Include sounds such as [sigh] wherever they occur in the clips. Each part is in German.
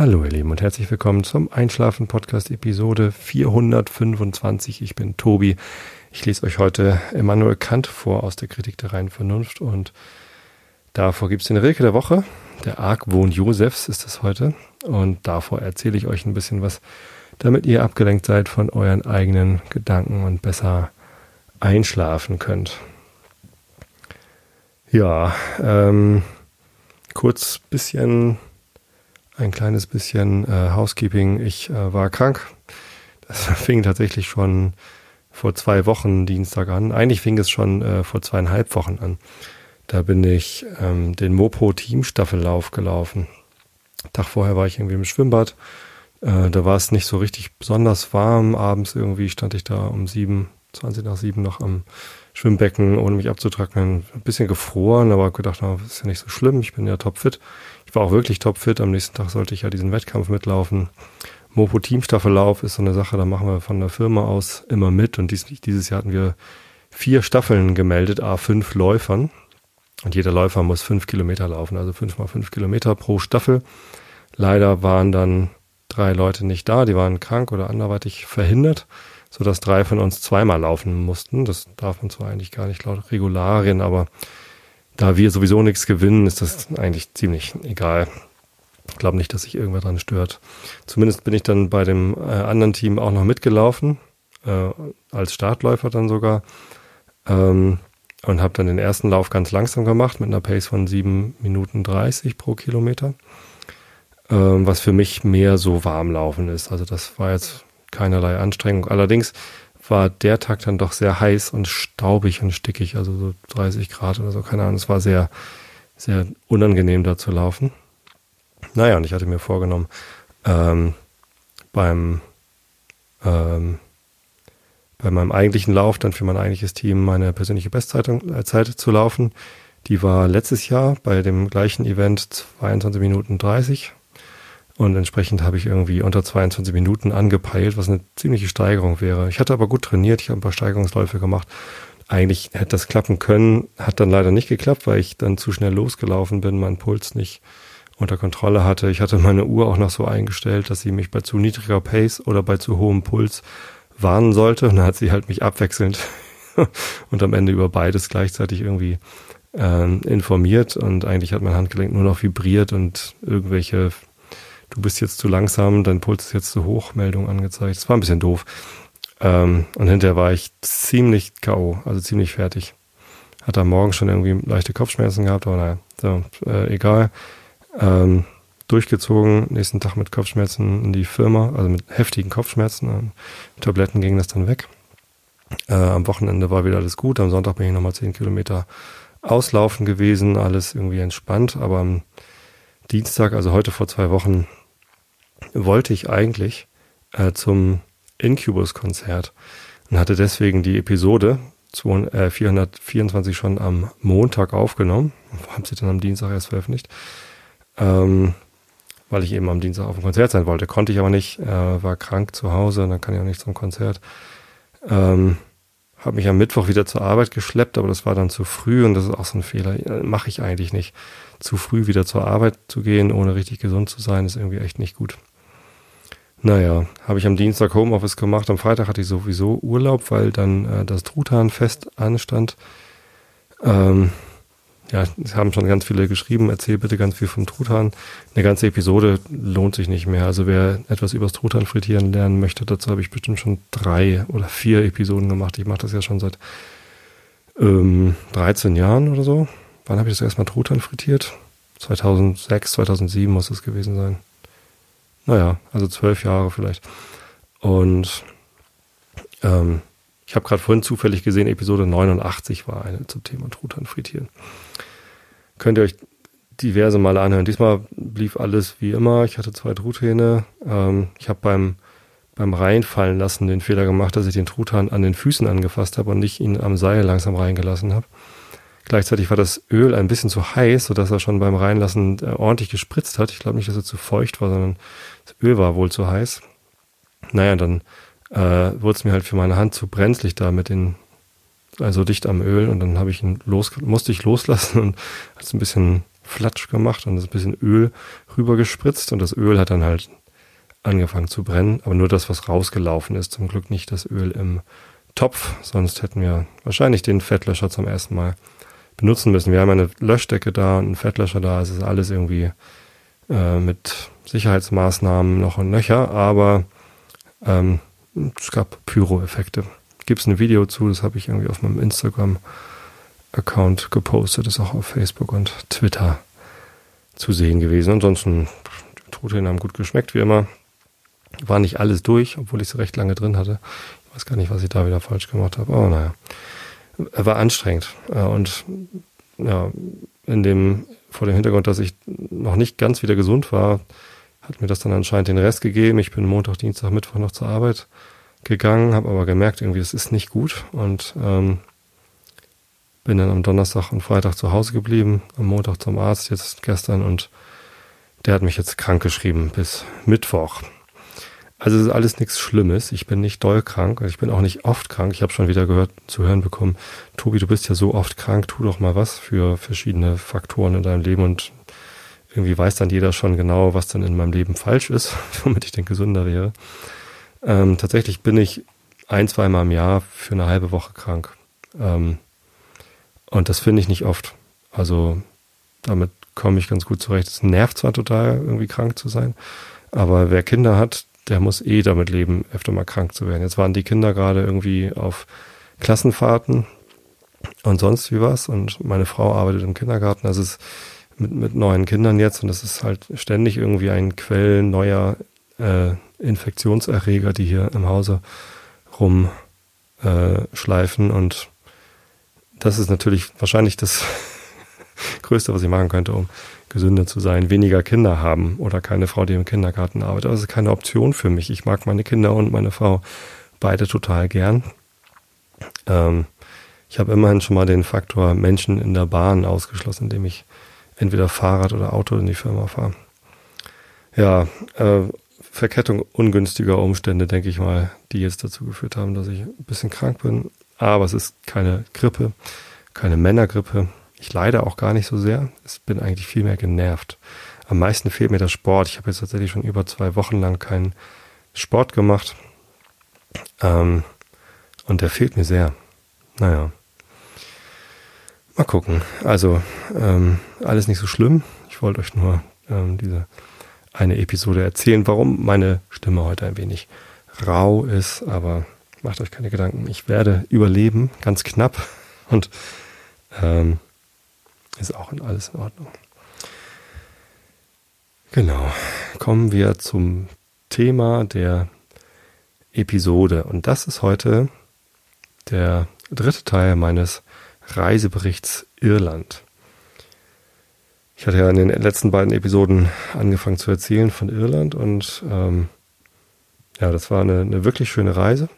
Hallo ihr Lieben und herzlich willkommen zum Einschlafen Podcast Episode 425. Ich bin Tobi. Ich lese euch heute Immanuel Kant vor aus der Kritik der reinen Vernunft und davor gibt es den Rilke der Woche. Der Argwohn Josefs ist es heute und davor erzähle ich euch ein bisschen was, damit ihr abgelenkt seid von euren eigenen Gedanken und besser einschlafen könnt. Ja, ähm, kurz bisschen ein kleines bisschen äh, Housekeeping. Ich äh, war krank. Das [laughs] fing tatsächlich schon vor zwei Wochen Dienstag an. Eigentlich fing es schon äh, vor zweieinhalb Wochen an. Da bin ich ähm, den Mopo Teamstaffellauf gelaufen. Tag vorher war ich irgendwie im Schwimmbad. Äh, da war es nicht so richtig besonders warm. Abends irgendwie stand ich da um sieben, 20 nach sieben noch am Schwimmbecken, ohne mich abzutrocknen. Ein bisschen gefroren, aber gedacht, na, ist ja nicht so schlimm. Ich bin ja topfit. Ich war auch wirklich topfit. Am nächsten Tag sollte ich ja diesen Wettkampf mitlaufen. Mopo Teamstaffellauf ist so eine Sache, da machen wir von der Firma aus immer mit. Und dies, dieses Jahr hatten wir vier Staffeln gemeldet, A5 Läufern. Und jeder Läufer muss fünf Kilometer laufen, also fünf mal fünf Kilometer pro Staffel. Leider waren dann drei Leute nicht da, die waren krank oder anderweitig verhindert, sodass drei von uns zweimal laufen mussten. Das darf man zwar eigentlich gar nicht laut Regularien, aber da wir sowieso nichts gewinnen, ist das eigentlich ziemlich egal. Ich glaube nicht, dass sich irgendwer dran stört. Zumindest bin ich dann bei dem äh, anderen Team auch noch mitgelaufen, äh, als Startläufer dann sogar. Ähm, und habe dann den ersten Lauf ganz langsam gemacht mit einer Pace von 7 Minuten 30 pro Kilometer, ähm, was für mich mehr so warmlaufen ist. Also das war jetzt keinerlei Anstrengung. Allerdings war der Tag dann doch sehr heiß und staubig und stickig, also so 30 Grad oder so, keine Ahnung. Es war sehr, sehr unangenehm da zu laufen. Naja, und ich hatte mir vorgenommen, ähm, beim, ähm, bei meinem eigentlichen Lauf dann für mein eigentliches Team meine persönliche Bestzeitung äh, zu laufen. Die war letztes Jahr bei dem gleichen Event 22 Minuten 30 und entsprechend habe ich irgendwie unter 22 Minuten angepeilt, was eine ziemliche Steigerung wäre. Ich hatte aber gut trainiert, ich habe ein paar Steigerungsläufe gemacht. Eigentlich hätte das klappen können, hat dann leider nicht geklappt, weil ich dann zu schnell losgelaufen bin, meinen Puls nicht unter Kontrolle hatte. Ich hatte meine Uhr auch noch so eingestellt, dass sie mich bei zu niedriger Pace oder bei zu hohem Puls warnen sollte. Und dann hat sie halt mich abwechselnd [laughs] und am Ende über beides gleichzeitig irgendwie ähm, informiert. Und eigentlich hat mein Handgelenk nur noch vibriert und irgendwelche du bist jetzt zu langsam, dein Puls ist jetzt zu hoch, Meldung angezeigt. Das war ein bisschen doof. Ähm, und hinterher war ich ziemlich K.O., also ziemlich fertig. Hatte am Morgen schon irgendwie leichte Kopfschmerzen gehabt, aber naja, so, äh, egal. Ähm, durchgezogen, nächsten Tag mit Kopfschmerzen in die Firma, also mit heftigen Kopfschmerzen. Ähm, Tabletten ging das dann weg. Äh, am Wochenende war wieder alles gut. Am Sonntag bin ich nochmal zehn Kilometer auslaufen gewesen, alles irgendwie entspannt. Aber am Dienstag, also heute vor zwei Wochen, wollte ich eigentlich äh, zum Incubus-Konzert und hatte deswegen die Episode 424 äh, schon am Montag aufgenommen, haben sie dann am Dienstag erst veröffentlicht, ähm, weil ich eben am Dienstag auf dem Konzert sein wollte. Konnte ich aber nicht, äh, war krank zu Hause, dann kann ich auch nicht zum Konzert. Ähm, habe mich am Mittwoch wieder zur Arbeit geschleppt, aber das war dann zu früh und das ist auch so ein Fehler. Mache ich eigentlich nicht. Zu früh wieder zur Arbeit zu gehen, ohne richtig gesund zu sein, ist irgendwie echt nicht gut. Naja, habe ich am Dienstag Homeoffice gemacht. Am Freitag hatte ich sowieso Urlaub, weil dann äh, das Truthahnfest anstand. Ähm, ja, es haben schon ganz viele geschrieben, erzähl bitte ganz viel vom Truthahn. Eine ganze Episode lohnt sich nicht mehr. Also wer etwas übers Truthahn frittieren lernen möchte, dazu habe ich bestimmt schon drei oder vier Episoden gemacht. Ich mache das ja schon seit ähm, 13 Jahren oder so. Wann habe ich das erstmal Truthahn frittiert? 2006, 2007 muss es gewesen sein. Naja, also zwölf Jahre vielleicht. Und ähm, ich habe gerade vorhin zufällig gesehen, Episode 89 war eine zum Thema Truthahn frittieren. Könnt ihr euch diverse Male anhören. Diesmal blieb alles wie immer. Ich hatte zwei Truthähne. Ähm, ich habe beim, beim Reinfallen lassen den Fehler gemacht, dass ich den Truthahn an den Füßen angefasst habe und nicht ihn am Seil langsam reingelassen habe. Gleichzeitig war das Öl ein bisschen zu heiß, sodass er schon beim Reinlassen äh, ordentlich gespritzt hat. Ich glaube nicht, dass er zu feucht war, sondern das Öl war wohl zu heiß. Naja, dann äh, wurde es mir halt für meine Hand zu brenzlig da mit den, also dicht am Öl und dann habe ich ihn los, musste ich loslassen und hat es ein bisschen Flatsch gemacht und das ein bisschen Öl rübergespritzt und das Öl hat dann halt angefangen zu brennen, aber nur das, was rausgelaufen ist. Zum Glück nicht das Öl im Topf, sonst hätten wir wahrscheinlich den Fettlöscher zum ersten Mal benutzen müssen. Wir haben eine Löschdecke da und einen Fettlöscher da. Es ist alles irgendwie äh, mit Sicherheitsmaßnahmen noch und nöcher, aber ähm, es gab Pyro-Effekte. Gibt es ein Video zu, das habe ich irgendwie auf meinem Instagram-Account gepostet, ist auch auf Facebook und Twitter zu sehen gewesen. Ansonsten, die Truthähne haben gut geschmeckt, wie immer. War nicht alles durch, obwohl ich sie recht lange drin hatte. Ich weiß gar nicht, was ich da wieder falsch gemacht habe, aber naja. War anstrengend. Und ja, in dem, vor dem Hintergrund, dass ich noch nicht ganz wieder gesund war, hat mir das dann anscheinend den Rest gegeben. Ich bin Montag, Dienstag, Mittwoch noch zur Arbeit gegangen, habe aber gemerkt, irgendwie, das ist nicht gut und ähm, bin dann am Donnerstag und Freitag zu Hause geblieben, am Montag zum Arzt, jetzt gestern und der hat mich jetzt krank geschrieben bis Mittwoch. Also es ist alles nichts Schlimmes. Ich bin nicht doll krank. Ich bin auch nicht oft krank. Ich habe schon wieder gehört, zu hören bekommen, Tobi, du bist ja so oft krank, tu doch mal was für verschiedene Faktoren in deinem Leben und irgendwie weiß dann jeder schon genau, was dann in meinem Leben falsch ist, [laughs] womit ich denn gesünder wäre. Ähm, tatsächlich bin ich ein, zweimal im Jahr für eine halbe Woche krank. Ähm, und das finde ich nicht oft. Also damit komme ich ganz gut zurecht. Es nervt zwar total, irgendwie krank zu sein, aber wer Kinder hat, der muss eh damit leben, öfter mal krank zu werden. Jetzt waren die Kinder gerade irgendwie auf Klassenfahrten und sonst wie was. Und meine Frau arbeitet im Kindergarten, es ist mit, mit neuen Kindern jetzt. Und das ist halt ständig irgendwie ein Quell neuer äh, Infektionserreger, die hier im Hause rumschleifen äh, und das ist natürlich wahrscheinlich das [laughs] Größte, was ich machen könnte, um gesünder zu sein, weniger Kinder haben oder keine Frau, die im Kindergarten arbeitet. Das ist keine Option für mich. Ich mag meine Kinder und meine Frau beide total gern. Ähm, ich habe immerhin schon mal den Faktor Menschen in der Bahn ausgeschlossen, indem ich entweder Fahrrad oder Auto in die Firma fahre. Ja, äh, Verkettung ungünstiger Umstände, denke ich mal, die jetzt dazu geführt haben, dass ich ein bisschen krank bin. Aber es ist keine Grippe, keine Männergrippe. Ich leide auch gar nicht so sehr. Ich bin eigentlich viel mehr genervt. Am meisten fehlt mir der Sport. Ich habe jetzt tatsächlich schon über zwei Wochen lang keinen Sport gemacht. Ähm, und der fehlt mir sehr. Naja. Mal gucken. Also, ähm, alles nicht so schlimm. Ich wollte euch nur ähm, diese eine Episode erzählen, warum meine Stimme heute ein wenig rau ist. Aber macht euch keine Gedanken. Ich werde überleben, ganz knapp. Und ähm, ist auch alles in Ordnung. Genau. Kommen wir zum Thema der Episode. Und das ist heute der dritte Teil meines Reiseberichts Irland. Ich hatte ja in den letzten beiden Episoden angefangen zu erzählen von Irland und ähm, ja, das war eine, eine wirklich schöne Reise.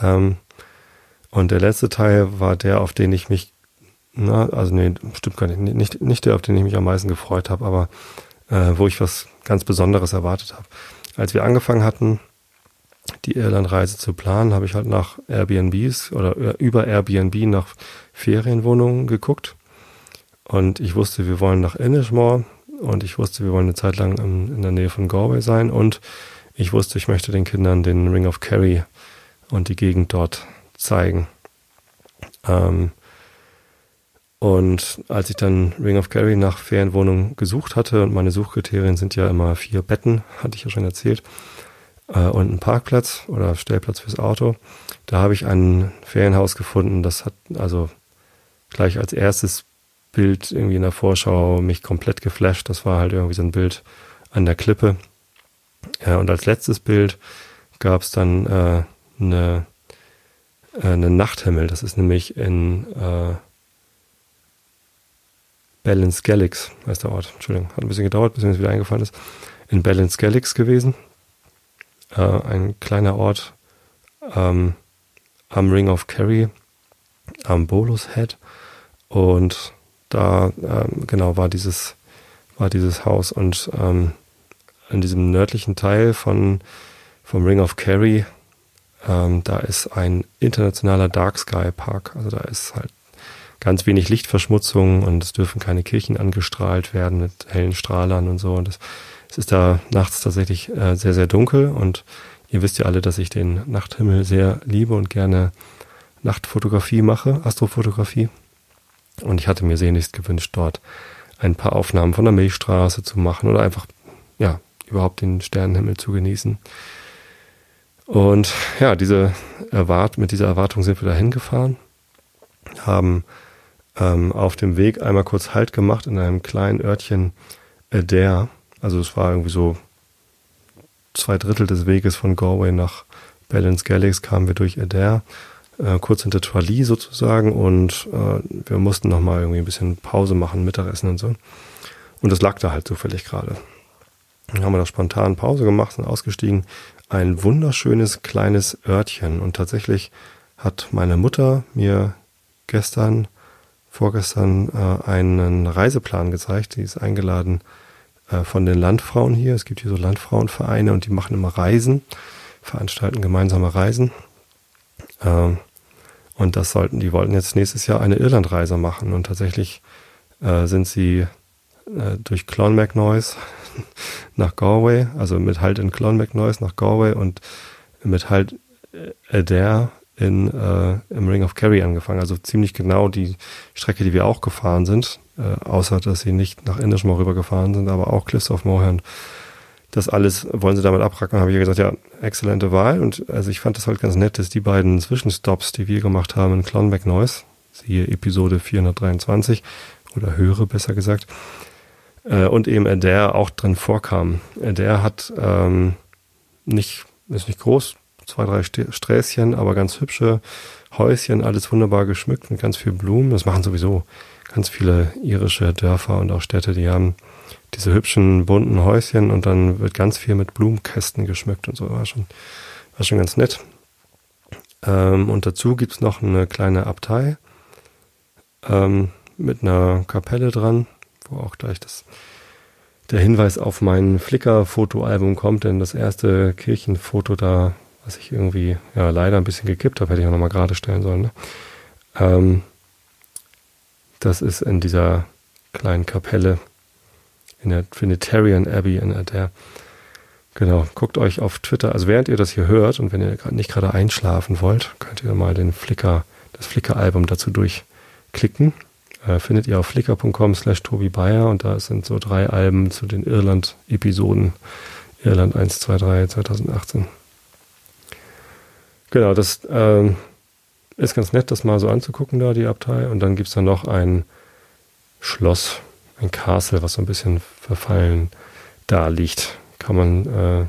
Ähm, und der letzte Teil war der, auf den ich mich na, also nee, stimmt gar nicht. Nicht, nicht der, auf den ich mich am meisten gefreut habe, aber äh, wo ich was ganz Besonderes erwartet habe. Als wir angefangen hatten, die Irlandreise zu planen, habe ich halt nach Airbnbs oder äh, über Airbnb nach Ferienwohnungen geguckt. Und ich wusste, wir wollen nach Inishmore und ich wusste, wir wollen eine Zeit lang in, in der Nähe von Galway sein und ich wusste, ich möchte den Kindern den Ring of Kerry und die Gegend dort zeigen. Ähm, und als ich dann Ring of Kerry nach Ferienwohnung gesucht hatte, und meine Suchkriterien sind ja immer vier Betten, hatte ich ja schon erzählt, äh, und ein Parkplatz oder Stellplatz fürs Auto, da habe ich ein Ferienhaus gefunden, das hat also gleich als erstes Bild irgendwie in der Vorschau mich komplett geflasht. Das war halt irgendwie so ein Bild an der Klippe. Ja, und als letztes Bild gab es dann äh, eine, äh, eine Nachthimmel. Das ist nämlich in äh, Ballinskelligs heißt der Ort. Entschuldigung, hat ein bisschen gedauert, bis mir das wieder eingefallen ist. In Ballinskelligs gewesen. Äh, ein kleiner Ort ähm, am Ring of Kerry, am Bolus Head. Und da ähm, genau war dieses, war dieses Haus. Und ähm, in diesem nördlichen Teil von, vom Ring of Kerry, ähm, da ist ein internationaler Dark Sky Park. Also da ist halt ganz wenig Lichtverschmutzung und es dürfen keine Kirchen angestrahlt werden mit hellen Strahlern und so. Und es, es ist da nachts tatsächlich äh, sehr, sehr dunkel und ihr wisst ja alle, dass ich den Nachthimmel sehr liebe und gerne Nachtfotografie mache, Astrofotografie. Und ich hatte mir sehnlichst gewünscht, dort ein paar Aufnahmen von der Milchstraße zu machen oder einfach, ja, überhaupt den Sternenhimmel zu genießen. Und ja, diese Erwart mit dieser Erwartung sind wir da hingefahren, haben ähm, auf dem Weg einmal kurz Halt gemacht in einem kleinen Örtchen Adair. Also es war irgendwie so zwei Drittel des Weges von Galway nach Ballinsgallix kamen wir durch Adair, äh, kurz hinter Tralee sozusagen und äh, wir mussten nochmal irgendwie ein bisschen Pause machen, Mittagessen und so. Und das lag da halt zufällig gerade. Dann haben wir da spontan Pause gemacht, sind ausgestiegen. Ein wunderschönes kleines Örtchen. Und tatsächlich hat meine Mutter mir gestern, vorgestern äh, einen Reiseplan gezeigt. Die ist eingeladen äh, von den Landfrauen hier. Es gibt hier so Landfrauenvereine und die machen immer Reisen, veranstalten gemeinsame Reisen. Ähm, und das sollten, die wollten jetzt nächstes Jahr eine Irlandreise machen. Und tatsächlich äh, sind sie äh, durch Clonmacnoise [laughs] nach Galway, also mit Halt in Clonmacnoise nach Galway und mit Halt Adair in, äh, im Ring of Kerry angefangen. Also ziemlich genau die Strecke, die wir auch gefahren sind, äh, außer dass sie nicht nach Indishmore rüber gefahren sind, aber auch Cliffs of Moher. Das alles wollen sie damit abracken. habe ich gesagt, ja, exzellente Wahl. Und also ich fand das halt ganz nett, dass die beiden Zwischenstops, die wir gemacht haben in Clonmacnoise, siehe Episode 423 oder höre besser gesagt, äh, und eben Adair auch drin vorkam. Adair hat ähm, nicht, ist nicht groß, zwei, drei Sträßchen, aber ganz hübsche Häuschen, alles wunderbar geschmückt mit ganz viel Blumen. Das machen sowieso ganz viele irische Dörfer und auch Städte, die haben diese hübschen bunten Häuschen und dann wird ganz viel mit Blumenkästen geschmückt und so. War schon, war schon ganz nett. Ähm, und dazu gibt's noch eine kleine Abtei ähm, mit einer Kapelle dran wo auch gleich das, der Hinweis auf mein Flickr-Fotoalbum kommt, denn das erste Kirchenfoto da, was ich irgendwie ja leider ein bisschen gekippt habe, hätte ich auch nochmal gerade stellen sollen. Ne? Ähm, das ist in dieser kleinen Kapelle in der Trinitarian Abbey in der Genau, guckt euch auf Twitter, also während ihr das hier hört und wenn ihr nicht gerade einschlafen wollt, könnt ihr mal den Flickr, das Flickr-Album dazu durchklicken äh, findet ihr auf flickr.com slash Tobi Bayer und da sind so drei Alben zu den Irland-Episoden. Irland 1, 2, 3, 2018. Genau, das ähm, ist ganz nett, das mal so anzugucken, da die Abtei. Und dann gibt es da noch ein Schloss, ein Castle, was so ein bisschen verfallen da liegt. Kann man, äh,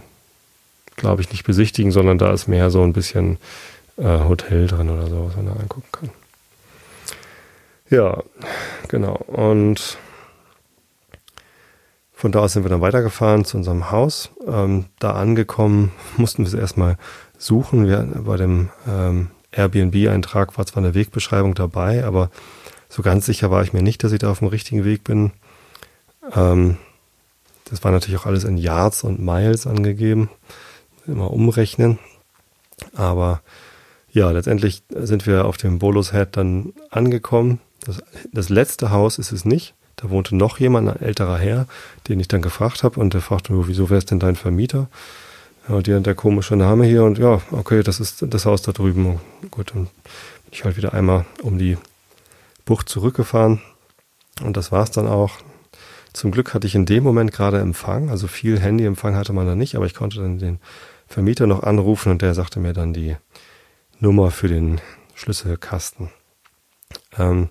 glaube ich, nicht besichtigen, sondern da ist mehr so ein bisschen äh, Hotel drin oder so, was man da angucken kann. Ja, genau. Und von da aus sind wir dann weitergefahren zu unserem Haus. Ähm, da angekommen [laughs] mussten wir es erstmal suchen. Wir, bei dem ähm, Airbnb-Eintrag war zwar eine Wegbeschreibung dabei, aber so ganz sicher war ich mir nicht, dass ich da auf dem richtigen Weg bin. Ähm, das war natürlich auch alles in Yards und Miles angegeben. Immer umrechnen. Aber ja, letztendlich sind wir auf dem Bolos Head dann angekommen. Das, das letzte Haus ist es nicht. Da wohnte noch jemand, ein älterer Herr, den ich dann gefragt habe und der fragte nur, wieso wäre es denn dein Vermieter? Ja, der, der komische Name hier und ja, okay, das ist das Haus da drüben. Gut, dann bin ich halt wieder einmal um die Bucht zurückgefahren und das war's dann auch. Zum Glück hatte ich in dem Moment gerade Empfang, also viel Handyempfang hatte man da nicht, aber ich konnte dann den Vermieter noch anrufen und der sagte mir dann die Nummer für den Schlüsselkasten. Ähm,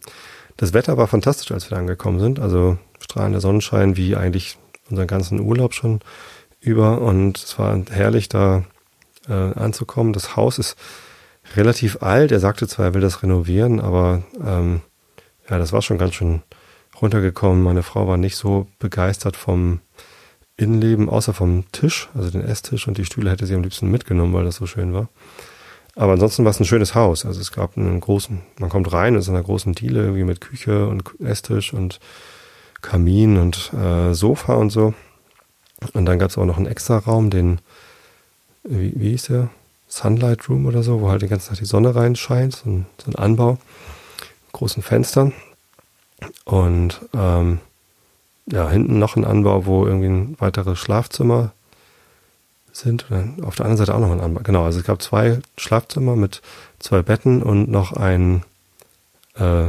das Wetter war fantastisch, als wir da angekommen sind. Also strahlender Sonnenschein, wie eigentlich unseren ganzen Urlaub schon über. Und es war herrlich, da äh, anzukommen. Das Haus ist relativ alt. Er sagte zwar, er will das renovieren, aber ähm, ja, das war schon ganz schön runtergekommen. Meine Frau war nicht so begeistert vom Innenleben, außer vom Tisch, also den Esstisch und die Stühle hätte sie am liebsten mitgenommen, weil das so schön war. Aber ansonsten war es ein schönes Haus. Also es gab einen großen, man kommt rein in so einer großen Diele, irgendwie mit Küche und Esstisch und Kamin und äh, Sofa und so. Und dann gab es auch noch einen extra Raum, den, wie, wie hieß der? Sunlight Room oder so, wo halt die ganze Zeit die Sonne reinscheint, so ein, so ein Anbau. großen Fenstern. Und ähm, ja, hinten noch ein Anbau, wo irgendwie ein weiteres Schlafzimmer sind. Und auf der anderen Seite auch noch ein Anbau. Genau, also es gab zwei Schlafzimmer mit zwei Betten und noch ein, äh,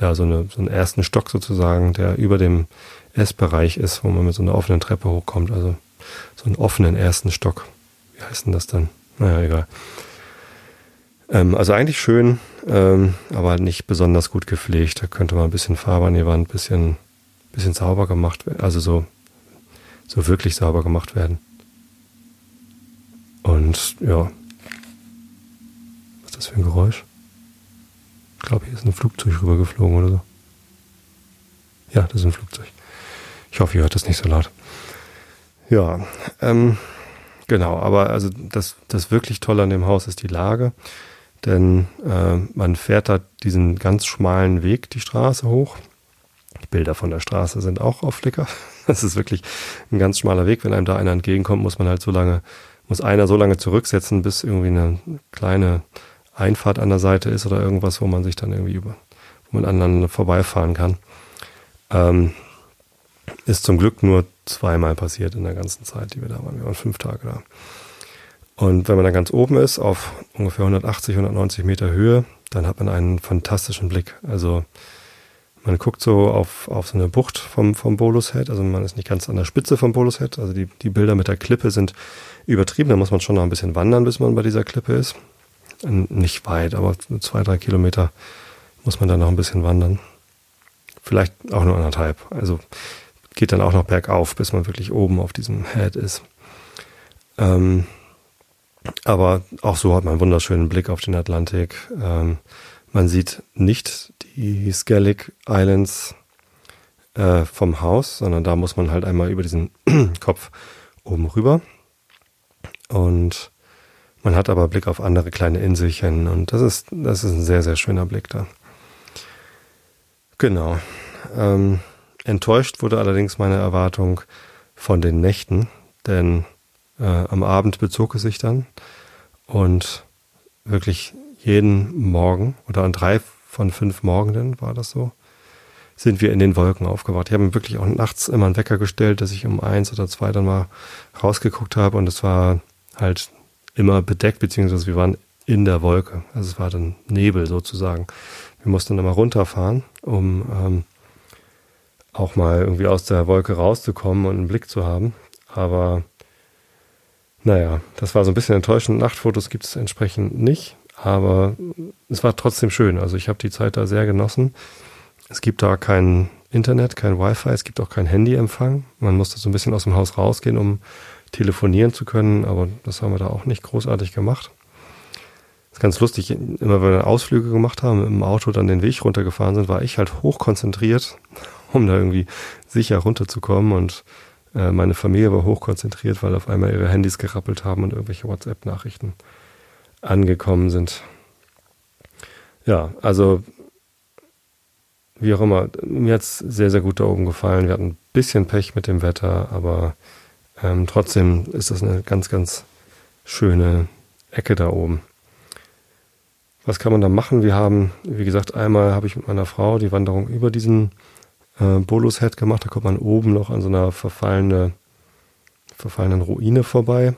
ja, so, eine, so einen ersten Stock sozusagen, der über dem Essbereich ist, wo man mit so einer offenen Treppe hochkommt. Also so einen offenen ersten Stock. Wie heißt denn das dann? Naja, egal. Ähm, also eigentlich schön, ähm, aber nicht besonders gut gepflegt. Da könnte man ein bisschen Farbe an die Wand, ein bisschen, bisschen sauber gemacht werden. Also so, so wirklich sauber gemacht werden. Und ja. Was ist das für ein Geräusch? Ich glaube, hier ist ein Flugzeug rübergeflogen oder so. Ja, das ist ein Flugzeug. Ich hoffe, ihr hört das nicht so laut. Ja, ähm, genau, aber also das, das wirklich Tolle an dem Haus ist die Lage, denn äh, man fährt da diesen ganz schmalen Weg die Straße hoch. Die Bilder von der Straße sind auch auf Flickr. [laughs] Das ist wirklich ein ganz schmaler Weg. Wenn einem da einer entgegenkommt, muss man halt so lange, muss einer so lange zurücksetzen, bis irgendwie eine kleine Einfahrt an der Seite ist oder irgendwas, wo man sich dann irgendwie über, wo man aneinander vorbeifahren kann. Ähm, ist zum Glück nur zweimal passiert in der ganzen Zeit, die wir da waren. Wir waren fünf Tage da. Und wenn man dann ganz oben ist, auf ungefähr 180, 190 Meter Höhe, dann hat man einen fantastischen Blick. Also man guckt so auf, auf so eine Bucht vom, vom Bolus Head, also man ist nicht ganz an der Spitze vom Bolus Head, also die, die Bilder mit der Klippe sind übertrieben, da muss man schon noch ein bisschen wandern, bis man bei dieser Klippe ist. Nicht weit, aber zwei, drei Kilometer muss man dann noch ein bisschen wandern. Vielleicht auch nur anderthalb. Also geht dann auch noch bergauf, bis man wirklich oben auf diesem Head ist. Ähm, aber auch so hat man einen wunderschönen Blick auf den Atlantik. Ähm, man sieht nicht die Skellig Islands äh, vom Haus, sondern da muss man halt einmal über diesen [clears throat] Kopf oben rüber. Und man hat aber Blick auf andere kleine Inselchen und das ist, das ist ein sehr, sehr schöner Blick da. Genau. Ähm, Enttäuscht wurde allerdings meine Erwartung von den Nächten, denn äh, am Abend bezog es sich dann und wirklich jeden Morgen oder an drei von fünf Morgenden war das so, sind wir in den Wolken aufgewacht. Ich habe wirklich auch nachts immer einen Wecker gestellt, dass ich um eins oder zwei dann mal rausgeguckt habe und es war halt immer bedeckt, beziehungsweise wir waren in der Wolke. Also es war dann Nebel sozusagen. Wir mussten dann mal runterfahren, um ähm, auch mal irgendwie aus der Wolke rauszukommen und einen Blick zu haben. Aber naja, das war so ein bisschen enttäuschend. Nachtfotos gibt es entsprechend nicht, aber es war trotzdem schön. Also ich habe die Zeit da sehr genossen. Es gibt da kein Internet, kein Wi-Fi, es gibt auch kein Handyempfang. Man musste so ein bisschen aus dem Haus rausgehen, um telefonieren zu können, aber das haben wir da auch nicht großartig gemacht. Das ist ganz lustig, immer wenn wir Ausflüge gemacht haben, im Auto dann den Weg runtergefahren sind, war ich halt hochkonzentriert um da irgendwie sicher runterzukommen. Und äh, meine Familie war hochkonzentriert, weil auf einmal ihre Handys gerappelt haben und irgendwelche WhatsApp-Nachrichten angekommen sind. Ja, also wie auch immer, mir hat es sehr, sehr gut da oben gefallen. Wir hatten ein bisschen Pech mit dem Wetter, aber ähm, trotzdem ist das eine ganz, ganz schöne Ecke da oben. Was kann man da machen? Wir haben, wie gesagt, einmal habe ich mit meiner Frau die Wanderung über diesen äh, Bolus Head gemacht. Da kommt man oben noch an so einer verfallene, verfallenen Ruine vorbei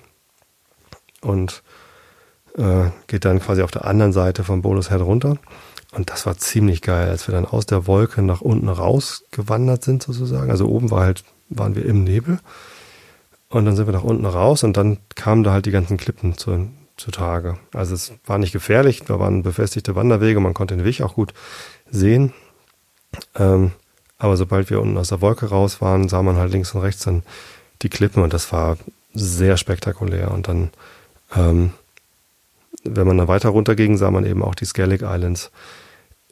und äh, geht dann quasi auf der anderen Seite vom Bolus Head runter. Und das war ziemlich geil, als wir dann aus der Wolke nach unten rausgewandert sind sozusagen. Also oben war halt, waren wir im Nebel. Und dann sind wir nach unten raus und dann kamen da halt die ganzen Klippen zu, zutage. Also es war nicht gefährlich, da waren befestigte Wanderwege, man konnte den Weg auch gut sehen. Ähm, aber sobald wir unten aus der Wolke raus waren, sah man halt links und rechts dann die Klippen und das war sehr spektakulär. Und dann, ähm, wenn man dann weiter runterging, sah man eben auch die Skellig Islands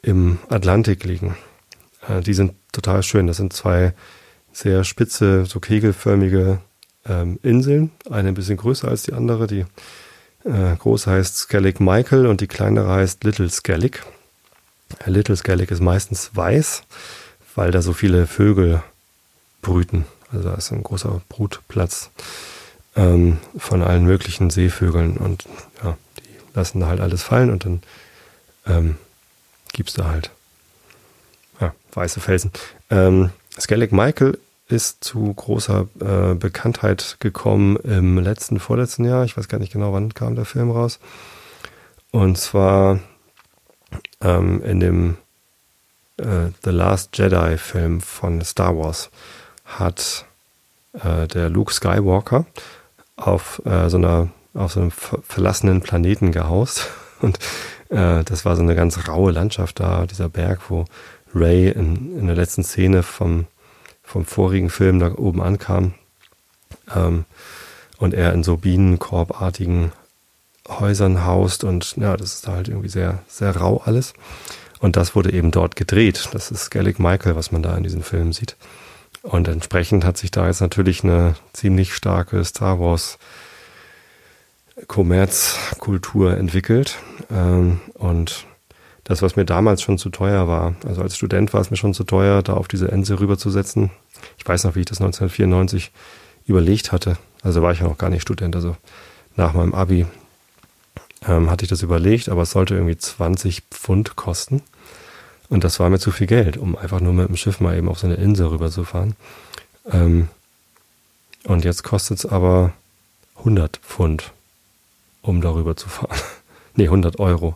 im Atlantik liegen. Äh, die sind total schön. Das sind zwei sehr spitze, so kegelförmige ähm, Inseln. Eine ein bisschen größer als die andere. Die äh, große heißt Skellig Michael und die kleinere heißt Little Skellig. Little Skellig ist meistens weiß weil da so viele Vögel brüten. Also da ist ein großer Brutplatz ähm, von allen möglichen Seevögeln und ja, die lassen da halt alles fallen und dann ähm, gibst du halt. Ja, weiße Felsen. Ähm, Skellig Michael ist zu großer äh, Bekanntheit gekommen im letzten, vorletzten Jahr. Ich weiß gar nicht genau, wann kam der Film raus. Und zwar ähm, in dem äh, The Last Jedi Film von Star Wars hat äh, der Luke Skywalker auf äh, so einer auf so einem verlassenen Planeten gehaust [laughs] und äh, das war so eine ganz raue Landschaft da, dieser Berg, wo Ray in, in der letzten Szene vom vom vorigen Film da oben ankam ähm, und er in so Bienenkorbartigen Häusern haust und ja, das ist da halt irgendwie sehr, sehr rau alles. Und das wurde eben dort gedreht. Das ist Skellig Michael, was man da in diesem Film sieht. Und entsprechend hat sich da jetzt natürlich eine ziemlich starke Star Wars Kommerzkultur entwickelt. Ähm, und das, was mir damals schon zu teuer war, also als Student war es mir schon zu teuer, da auf diese Insel rüberzusetzen. Ich weiß noch, wie ich das 1994 überlegt hatte. Also war ich ja noch gar nicht Student, also nach meinem Abi ähm, hatte ich das überlegt, aber es sollte irgendwie 20 Pfund kosten. Und das war mir zu viel Geld, um einfach nur mit dem Schiff mal eben auf so eine Insel rüberzufahren. Ähm, und jetzt kostet es aber 100 Pfund, um darüber zu fahren. [laughs] nee, 100 Euro.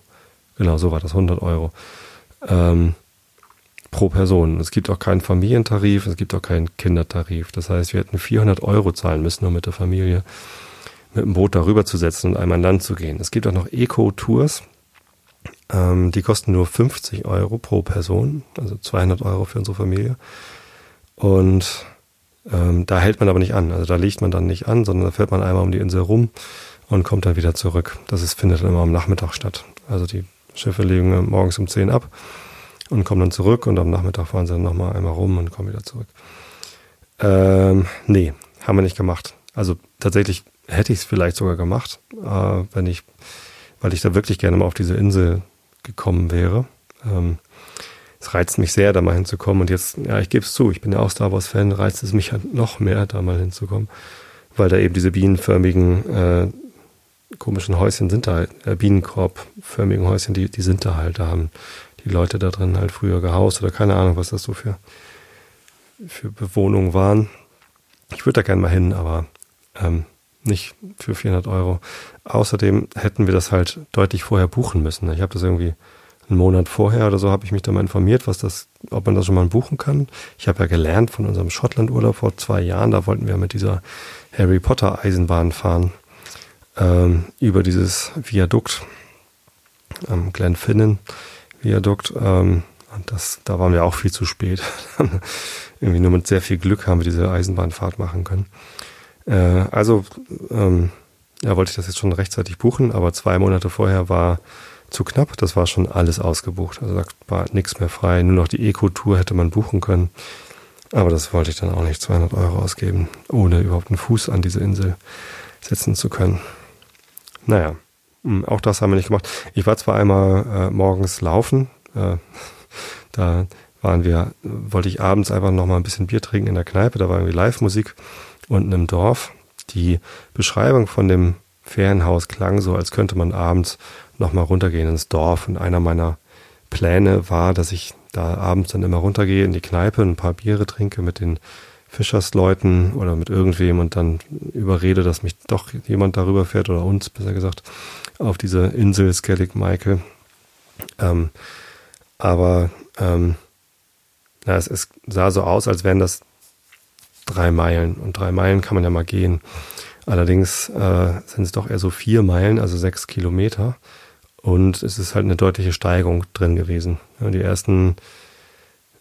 Genau, so war das, 100 Euro. Ähm, pro Person. Es gibt auch keinen Familientarif, es gibt auch keinen Kindertarif. Das heißt, wir hätten 400 Euro zahlen müssen, um mit der Familie mit dem Boot darüber zu setzen und einmal an Land zu gehen. Es gibt auch noch Eco-Tours, ähm, die kosten nur 50 Euro pro Person, also 200 Euro für unsere Familie. Und ähm, da hält man aber nicht an. Also da legt man dann nicht an, sondern da fährt man einmal um die Insel rum und kommt dann wieder zurück. Das ist, findet dann immer am Nachmittag statt. Also die Schiffe legen morgens um 10 ab und kommen dann zurück und am Nachmittag fahren sie dann nochmal einmal rum und kommen wieder zurück. Ähm, nee, haben wir nicht gemacht. Also tatsächlich hätte ich es vielleicht sogar gemacht, äh, wenn ich, weil ich da wirklich gerne mal auf diese Insel gekommen wäre. Ähm, es reizt mich sehr, da mal hinzukommen. Und jetzt, ja, ich gebe es zu, ich bin ja auch Star Wars-Fan, reizt es mich halt noch mehr, da mal hinzukommen, weil da eben diese bienenförmigen äh, komischen Häuschen sind da, äh, Bienenkorbförmigen Häuschen, die, die sind da halt. Da haben die Leute da drin halt früher gehaust oder keine Ahnung, was das so für, für Bewohnungen waren. Ich würde da gerne mal hin, aber ähm, nicht für 400 Euro. Außerdem hätten wir das halt deutlich vorher buchen müssen. Ich habe das irgendwie einen Monat vorher oder so habe ich mich da mal informiert, was das, ob man das schon mal buchen kann. Ich habe ja gelernt von unserem Schottland-Urlaub vor zwei Jahren, da wollten wir mit dieser Harry Potter Eisenbahn fahren ähm, über dieses Viadukt am Glenfinnan Viadukt. Ähm, und das, da waren wir auch viel zu spät. [laughs] Irgendwie nur mit sehr viel Glück haben wir diese Eisenbahnfahrt machen können. Äh, also ähm, ja, wollte ich das jetzt schon rechtzeitig buchen, aber zwei Monate vorher war zu knapp. Das war schon alles ausgebucht. Also da war nichts mehr frei. Nur noch die Eco-Tour hätte man buchen können. Aber das wollte ich dann auch nicht 200 Euro ausgeben, ohne überhaupt einen Fuß an diese Insel setzen zu können. Naja, hm, auch das haben wir nicht gemacht. Ich war zwar einmal äh, morgens laufen, äh, [laughs] da waren wir, wollte ich abends einfach noch mal ein bisschen Bier trinken in der Kneipe, da war irgendwie Live-Musik unten im Dorf. Die Beschreibung von dem Ferienhaus klang so, als könnte man abends noch mal runtergehen ins Dorf. Und einer meiner Pläne war, dass ich da abends dann immer runtergehe in die Kneipe, ein paar Biere trinke mit den Fischersleuten oder mit irgendwem und dann überrede, dass mich doch jemand darüber fährt oder uns, besser gesagt, auf diese Insel Skellig Michael. Ähm, aber ähm, na, es, es sah so aus, als wären das drei Meilen. Und drei Meilen kann man ja mal gehen. Allerdings äh, sind es doch eher so vier Meilen, also sechs Kilometer. Und es ist halt eine deutliche Steigung drin gewesen. Ja, die ersten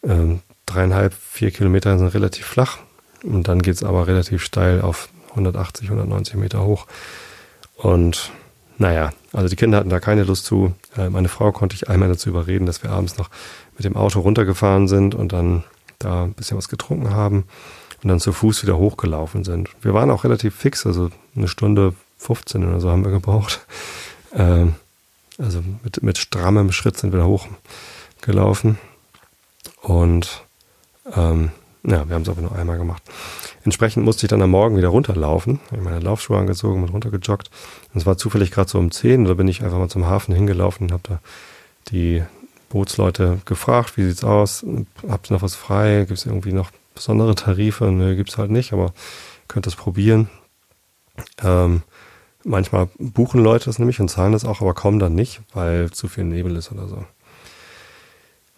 ähm, dreieinhalb, vier Kilometer sind relativ flach. Und dann geht's aber relativ steil auf 180, 190 Meter hoch. Und naja, also die Kinder hatten da keine Lust zu. Äh, meine Frau konnte ich einmal dazu überreden, dass wir abends noch mit dem Auto runtergefahren sind und dann da ein bisschen was getrunken haben und dann zu Fuß wieder hochgelaufen sind. Wir waren auch relativ fix, also eine Stunde 15 oder so haben wir gebraucht. [laughs] Ähm, also mit, mit strammem Schritt sind wir da hochgelaufen. Und ähm, ja, wir haben es aber nur einmal gemacht. Entsprechend musste ich dann am Morgen wieder runterlaufen. Ich meine Laufschuhe angezogen und runtergejoggt. Und es war zufällig gerade so um 10, da bin ich einfach mal zum Hafen hingelaufen und habe da die Bootsleute gefragt, wie sieht's aus? Habt ihr noch was frei? Gibt es irgendwie noch besondere Tarife? Nö, gibt's halt nicht, aber könnt das probieren. Ähm, manchmal buchen Leute das nämlich und zahlen das auch, aber kommen dann nicht, weil zu viel Nebel ist oder so.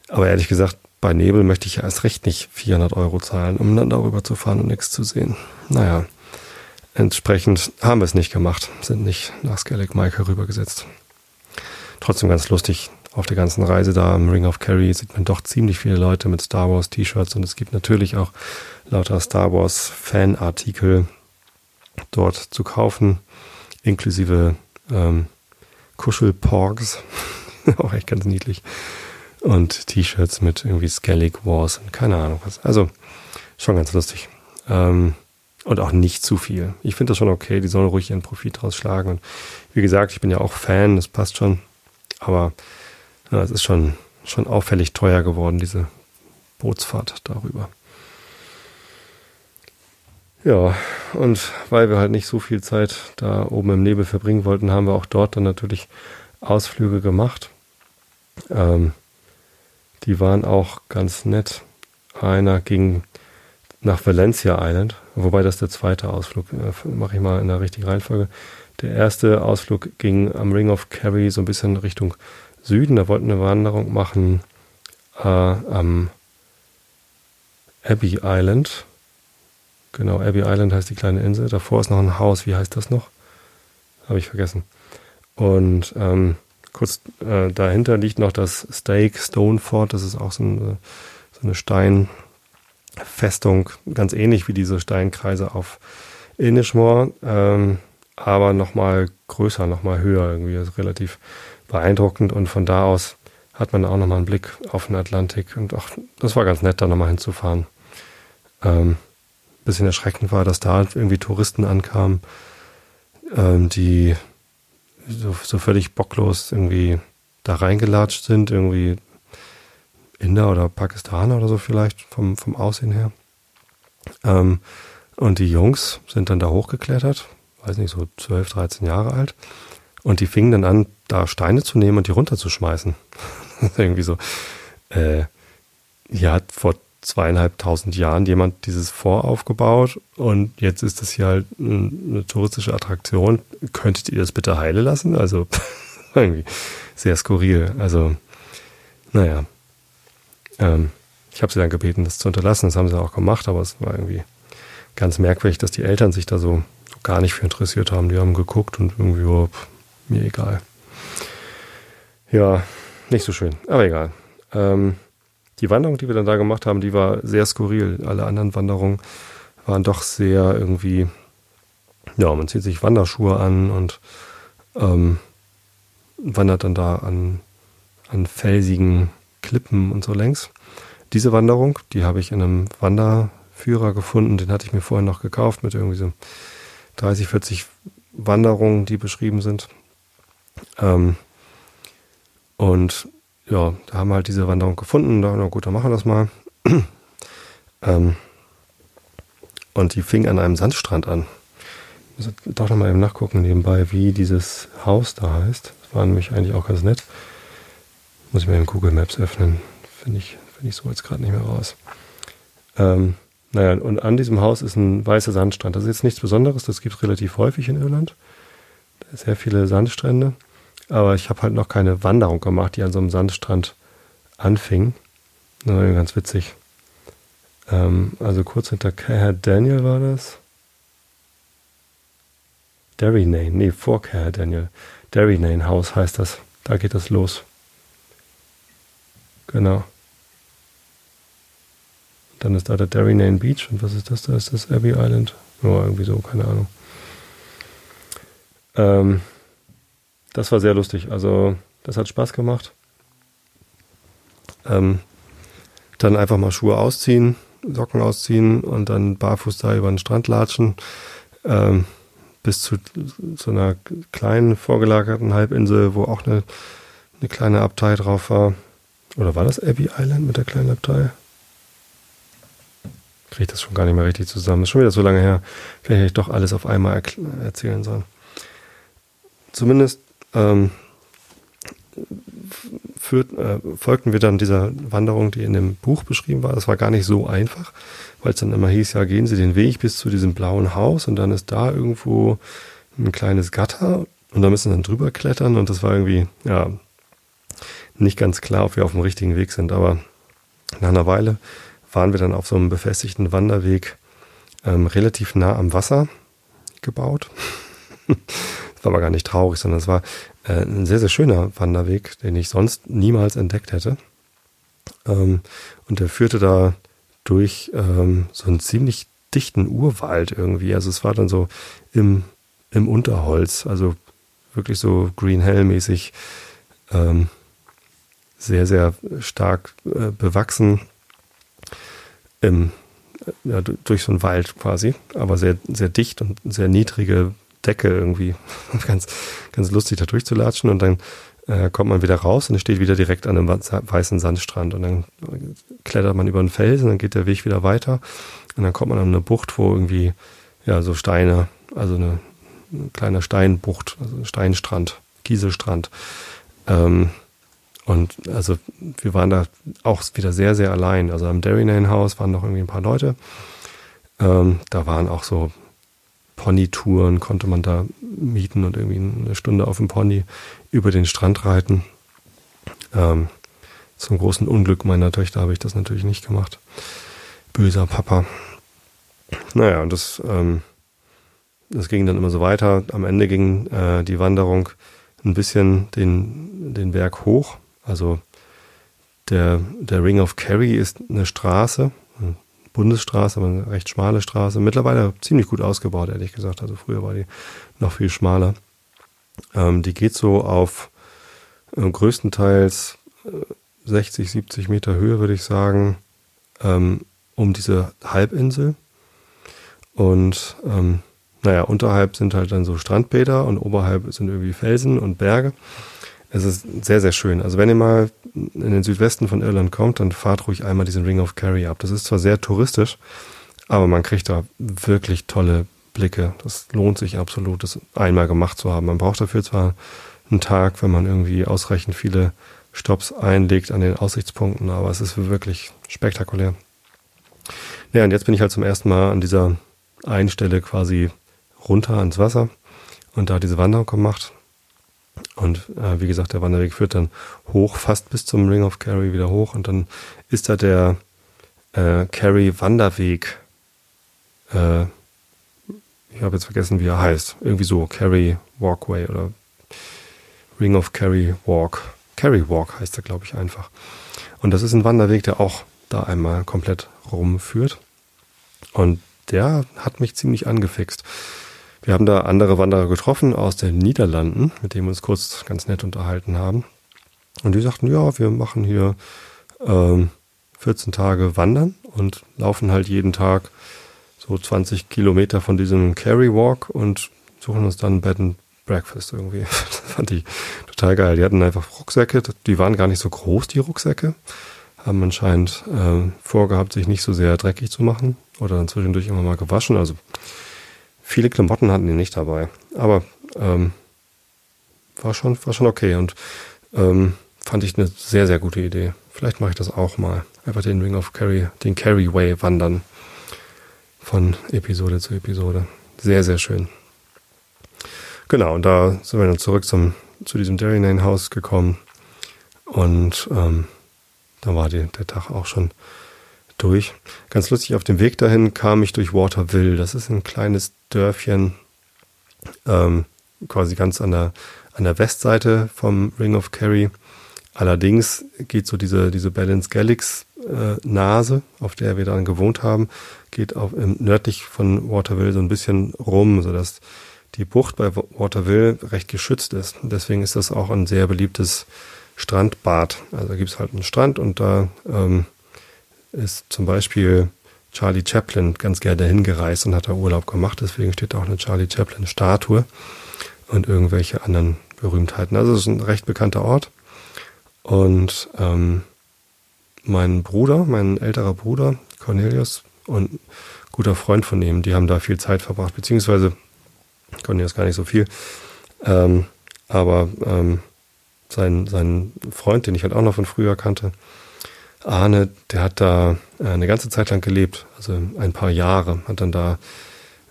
Aber ehrlich gesagt, bei Nebel möchte ich ja erst recht nicht 400 Euro zahlen, um dann darüber zu fahren und nichts zu sehen. Naja, entsprechend haben wir es nicht gemacht, sind nicht nach Skellig Mike herübergesetzt. Trotzdem ganz lustig, auf der ganzen Reise da im Ring of Kerry sieht man doch ziemlich viele Leute mit Star Wars T-Shirts und es gibt natürlich auch lauter Star Wars Fanartikel dort zu kaufen, inklusive ähm, Kuschelporgs, [laughs] auch echt ganz niedlich und T-Shirts mit irgendwie Skellig Wars und keine Ahnung was. Also schon ganz lustig. Ähm, und auch nicht zu viel. Ich finde das schon okay, die sollen ruhig ihren Profit rausschlagen. Und wie gesagt, ich bin ja auch Fan, das passt schon. Aber ja, es ist schon, schon auffällig teuer geworden, diese Bootsfahrt darüber. Ja, und weil wir halt nicht so viel Zeit da oben im Nebel verbringen wollten, haben wir auch dort dann natürlich Ausflüge gemacht. Ähm, die waren auch ganz nett. Einer ging nach Valencia Island, wobei das der zweite Ausflug, äh, mache ich mal in der richtigen Reihenfolge. Der erste Ausflug ging am Ring of Kerry so ein bisschen Richtung Süden. Da wollten wir eine Wanderung machen äh, am Abbey Island. Genau, Abbey Island heißt die kleine Insel. Davor ist noch ein Haus. Wie heißt das noch? Habe ich vergessen. Und ähm, kurz äh, dahinter liegt noch das Stake Stone Fort. Das ist auch so eine, so eine Steinfestung, ganz ähnlich wie diese Steinkreise auf Inishmore, ähm, aber nochmal größer, nochmal höher irgendwie. Also relativ beeindruckend und von da aus hat man auch nochmal einen Blick auf den Atlantik und auch, das war ganz nett, da nochmal hinzufahren. Ähm, bisschen erschreckend war, dass da irgendwie Touristen ankamen, ähm, die so, so völlig bocklos irgendwie da reingelatscht sind, irgendwie Inder oder Pakistaner oder so vielleicht vom, vom Aussehen her. Ähm, und die Jungs sind dann da hochgeklettert, weiß nicht, so 12, 13 Jahre alt. Und die fingen dann an, da Steine zu nehmen und die runterzuschmeißen. [laughs] irgendwie so, äh, hier hat vor zweieinhalbtausend Jahren jemand dieses Fort aufgebaut und jetzt ist das hier halt eine touristische Attraktion. Könntet ihr das bitte heile lassen? Also [laughs] irgendwie sehr skurril. Also, naja. Ähm, ich habe sie dann gebeten, das zu unterlassen. Das haben sie auch gemacht, aber es war irgendwie ganz merkwürdig, dass die Eltern sich da so gar nicht für interessiert haben. Die haben geguckt und irgendwie, oh, mir egal. Ja, nicht so schön, aber egal. Ähm, die Wanderung, die wir dann da gemacht haben, die war sehr skurril. Alle anderen Wanderungen waren doch sehr irgendwie, ja, man zieht sich Wanderschuhe an und ähm, wandert dann da an, an felsigen Klippen und so längs. Diese Wanderung, die habe ich in einem Wanderführer gefunden, den hatte ich mir vorher noch gekauft mit irgendwie so 30, 40 Wanderungen, die beschrieben sind. Ähm, und ja, da haben wir halt diese Wanderung gefunden. Da, na gut, dann machen wir das mal. [clears throat] ähm, und die fing an einem Sandstrand an. Ich muss doch nochmal eben nachgucken nebenbei, wie dieses Haus da heißt. Das war nämlich eigentlich auch ganz nett. Muss ich mir in Google Maps öffnen. Finde ich, finde ich so jetzt gerade nicht mehr raus. Ähm, naja, und an diesem Haus ist ein weißer Sandstrand. Das ist jetzt nichts Besonderes, das gibt es relativ häufig in Irland. Sehr viele Sandstrände. Aber ich habe halt noch keine Wanderung gemacht, die an so einem Sandstrand anfing. Das war ganz witzig. Ähm, also kurz hinter Caher Daniel war das. Derrynane, nee, vor Caher Daniel. Derrynane House heißt das. Da geht das los. Genau. Dann ist da der Derrynane Beach. Und was ist das da? Ist das Abbey Island? Oh, irgendwie so, keine Ahnung. Ähm, das war sehr lustig. Also, das hat Spaß gemacht. Ähm, dann einfach mal Schuhe ausziehen, Socken ausziehen und dann barfuß da über den Strand latschen. Ähm, bis zu so einer kleinen vorgelagerten Halbinsel, wo auch eine, eine kleine Abtei drauf war. Oder war das Abbey Island mit der kleinen Abtei? Kriege ich das schon gar nicht mehr richtig zusammen. Ist schon wieder so lange her. Vielleicht hätte ich doch alles auf einmal erzählen sollen. Zumindest ähm, führt, äh, folgten wir dann dieser Wanderung, die in dem Buch beschrieben war. Das war gar nicht so einfach, weil es dann immer hieß, ja, gehen Sie den Weg bis zu diesem blauen Haus und dann ist da irgendwo ein kleines Gatter und da müssen wir dann drüber klettern und das war irgendwie, ja, nicht ganz klar, ob wir auf dem richtigen Weg sind, aber nach einer Weile waren wir dann auf so einem befestigten Wanderweg ähm, relativ nah am Wasser gebaut. [laughs] das war aber gar nicht traurig, sondern es war äh, ein sehr, sehr schöner Wanderweg, den ich sonst niemals entdeckt hätte. Ähm, und der führte da durch ähm, so einen ziemlich dichten Urwald irgendwie. Also es war dann so im, im Unterholz, also wirklich so Green Hell mäßig ähm, sehr, sehr stark äh, bewachsen im, ja, durch so einen Wald quasi, aber sehr, sehr dicht und sehr niedrige Decke irgendwie. [laughs] ganz, ganz lustig da durchzulatschen und dann äh, kommt man wieder raus und steht wieder direkt an einem weißen Sandstrand und dann klettert man über einen Felsen, dann geht der Weg wieder weiter und dann kommt man an eine Bucht, wo irgendwie ja so Steine, also eine, eine kleine Steinbucht, also ein Steinstrand, Kieselstrand. Ähm, und also wir waren da auch wieder sehr, sehr allein. Also am Derrynane House waren noch irgendwie ein paar Leute. Ähm, da waren auch so Ponytouren, konnte man da mieten und irgendwie eine Stunde auf dem Pony über den Strand reiten. Ähm, zum großen Unglück meiner Töchter habe ich das natürlich nicht gemacht. Böser Papa. Naja, und das, ähm, das ging dann immer so weiter. Am Ende ging äh, die Wanderung ein bisschen den, den Berg hoch also der, der Ring of Kerry ist eine Straße, Bundesstraße, aber eine recht schmale Straße. Mittlerweile ziemlich gut ausgebaut, ehrlich gesagt. Also früher war die noch viel schmaler. Ähm, die geht so auf äh, größtenteils äh, 60, 70 Meter Höhe, würde ich sagen, ähm, um diese Halbinsel. Und ähm, naja, unterhalb sind halt dann so Strandbäder und oberhalb sind irgendwie Felsen und Berge. Es ist sehr, sehr schön. Also wenn ihr mal in den Südwesten von Irland kommt, dann fahrt ruhig einmal diesen Ring of Kerry ab. Das ist zwar sehr touristisch, aber man kriegt da wirklich tolle Blicke. Das lohnt sich absolut, das einmal gemacht zu haben. Man braucht dafür zwar einen Tag, wenn man irgendwie ausreichend viele Stops einlegt an den Aussichtspunkten, aber es ist wirklich spektakulär. Ja, und jetzt bin ich halt zum ersten Mal an dieser einen Stelle quasi runter ans Wasser und da diese Wanderung gemacht. Und äh, wie gesagt, der Wanderweg führt dann hoch, fast bis zum Ring of Kerry wieder hoch. Und dann ist da der äh, Kerry Wanderweg. Äh, ich habe jetzt vergessen, wie er heißt. Irgendwie so, Kerry Walkway oder Ring of Kerry Walk. Kerry Walk heißt er, glaube ich, einfach. Und das ist ein Wanderweg, der auch da einmal komplett rumführt. Und der hat mich ziemlich angefixt. Wir haben da andere Wanderer getroffen aus den Niederlanden, mit denen wir uns kurz ganz nett unterhalten haben. Und die sagten, ja, wir machen hier ähm, 14 Tage Wandern und laufen halt jeden Tag so 20 Kilometer von diesem Carry Walk und suchen uns dann Bed and Breakfast irgendwie. [laughs] Das fand ich total geil. Die hatten einfach Rucksäcke, die waren gar nicht so groß, die Rucksäcke. Haben anscheinend äh, vorgehabt, sich nicht so sehr dreckig zu machen oder dann zwischendurch immer mal gewaschen. Also Viele Klamotten hatten die nicht dabei. Aber ähm, war, schon, war schon okay und ähm, fand ich eine sehr, sehr gute Idee. Vielleicht mache ich das auch mal. Einfach den Ring of Carry, den Carry Way wandern. Von Episode zu Episode. Sehr, sehr schön. Genau, und da sind wir dann zurück zum, zu diesem Dairy Haus gekommen. Und ähm, da war die, der Tag auch schon durch. Ganz lustig, auf dem Weg dahin kam ich durch Waterville. Das ist ein kleines Dörfchen, ähm, quasi ganz an der, an der Westseite vom Ring of Kerry. Allerdings geht so diese, diese Balance Galax äh, Nase, auf der wir dann gewohnt haben, geht auch im, nördlich von Waterville so ein bisschen rum, sodass die Bucht bei Waterville recht geschützt ist. Deswegen ist das auch ein sehr beliebtes Strandbad. Also da gibt es halt einen Strand und da ähm, ist zum Beispiel Charlie Chaplin ganz gerne hingereist und hat da Urlaub gemacht. Deswegen steht da auch eine Charlie Chaplin-Statue und irgendwelche anderen Berühmtheiten. Also es ist ein recht bekannter Ort. Und ähm, mein Bruder, mein älterer Bruder, Cornelius, und guter Freund von ihm, die haben da viel Zeit verbracht, beziehungsweise Cornelius gar nicht so viel. Ähm, aber ähm, sein, sein Freund, den ich halt auch noch von früher kannte, Arne, der hat da äh, eine ganze Zeit lang gelebt, also ein paar Jahre, hat dann da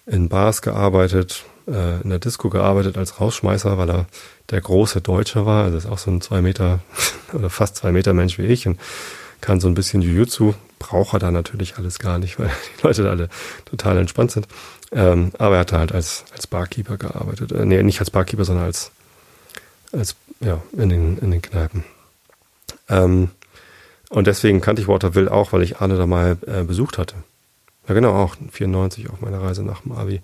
in Bars gearbeitet, äh, in der Disco gearbeitet als Rausschmeißer, weil er der große Deutsche war. Also ist auch so ein zwei Meter [laughs] oder fast zwei Meter Mensch wie ich und kann so ein bisschen Jiu-Jitsu. Braucht er da natürlich alles gar nicht, [laughs] weil die Leute da alle total entspannt sind. Ähm, aber er hatte halt als, als Barkeeper gearbeitet. Äh, nee, nicht als Barkeeper, sondern als, als ja, in den, in den Kneipen. Ähm, und deswegen kannte ich Waterville auch, weil ich Arne da mal äh, besucht hatte. Ja, genau, auch 94 auf meiner Reise nach dem Abi.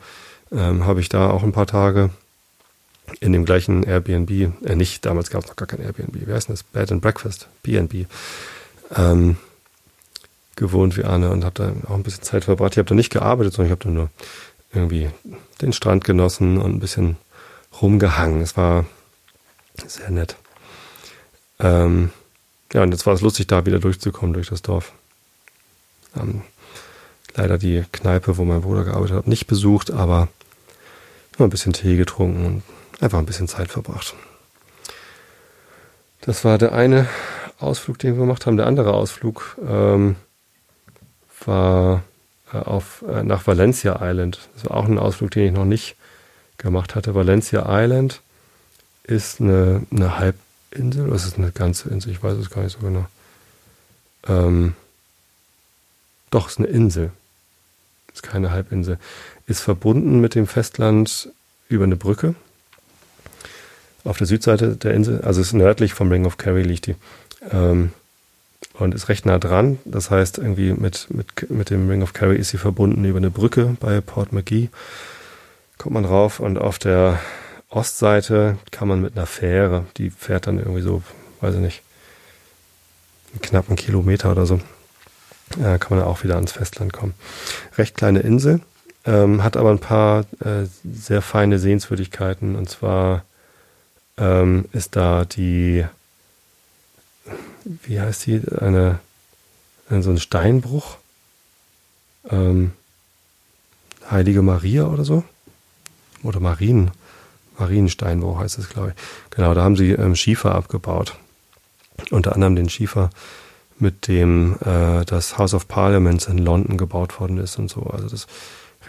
Ähm, habe ich da auch ein paar Tage in dem gleichen Airbnb, äh, nicht, damals gab es noch gar kein Airbnb, wie heißt das? Bed and Breakfast, BNB, ähm, gewohnt wie Arne und habe da auch ein bisschen Zeit verbracht. Ich habe da nicht gearbeitet, sondern ich habe da nur irgendwie den Strand genossen und ein bisschen rumgehangen. Es war sehr nett. Ähm, ja, und jetzt war es lustig, da wieder durchzukommen durch das Dorf. Ähm, leider die Kneipe, wo mein Bruder gearbeitet hat, nicht besucht, aber immer ein bisschen Tee getrunken und einfach ein bisschen Zeit verbracht. Das war der eine Ausflug, den wir gemacht haben. Der andere Ausflug ähm, war äh, auf, äh, nach Valencia Island. Das war auch ein Ausflug, den ich noch nicht gemacht hatte. Valencia Island ist eine, eine Halbinsel, oder ist es eine ganze Insel? Ich weiß es gar nicht so genau. Ähm, doch, es ist eine Insel. Ist keine Halbinsel. Ist verbunden mit dem Festland über eine Brücke. Auf der Südseite der Insel, also ist nördlich vom Ring of Kerry liegt die. Ähm, und ist recht nah dran. Das heißt, irgendwie mit, mit, mit dem Ring of Kerry ist sie verbunden über eine Brücke bei Port McGee. Kommt man rauf und auf der Ostseite kann man mit einer Fähre, die fährt dann irgendwie so, weiß ich nicht, einen knappen Kilometer oder so, äh, kann man auch wieder ans Festland kommen. Recht kleine Insel, ähm, hat aber ein paar äh, sehr feine Sehenswürdigkeiten. Und zwar ähm, ist da die wie heißt die, eine, eine so ein Steinbruch, ähm, Heilige Maria oder so, oder Marien, Mariensteinbruch heißt es, glaube ich. Genau, da haben sie ähm, Schiefer abgebaut. Unter anderem den Schiefer, mit dem äh, das House of Parliaments in London gebaut worden ist und so. Also das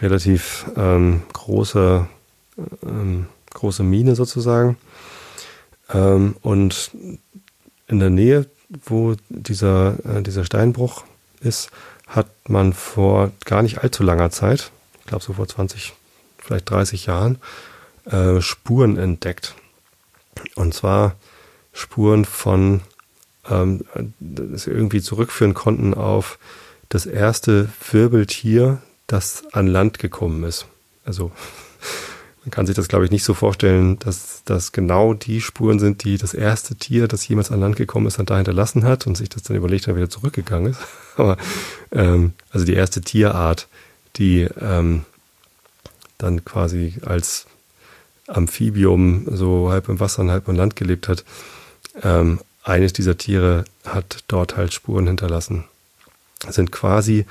relativ ähm, große, ähm, große Mine sozusagen. Ähm, und in der Nähe wo dieser, äh, dieser Steinbruch ist, hat man vor gar nicht allzu langer Zeit, ich glaube so vor 20, vielleicht 30 Jahren, äh, Spuren entdeckt. Und zwar Spuren von, ähm, das irgendwie zurückführen konnten auf das erste Wirbeltier, das an Land gekommen ist. Also [laughs] man kann sich das, glaube ich, nicht so vorstellen, dass das genau die Spuren sind, die das erste Tier, das jemals an Land gekommen ist, dann da hinterlassen hat und sich das dann überlegt hat, wieder zurückgegangen ist. [laughs] Aber ähm, also die erste Tierart, die ähm, dann quasi als Amphibium so halb im Wasser und halb im Land gelebt hat. Ähm, eines dieser Tiere hat dort halt Spuren hinterlassen. Das sind quasi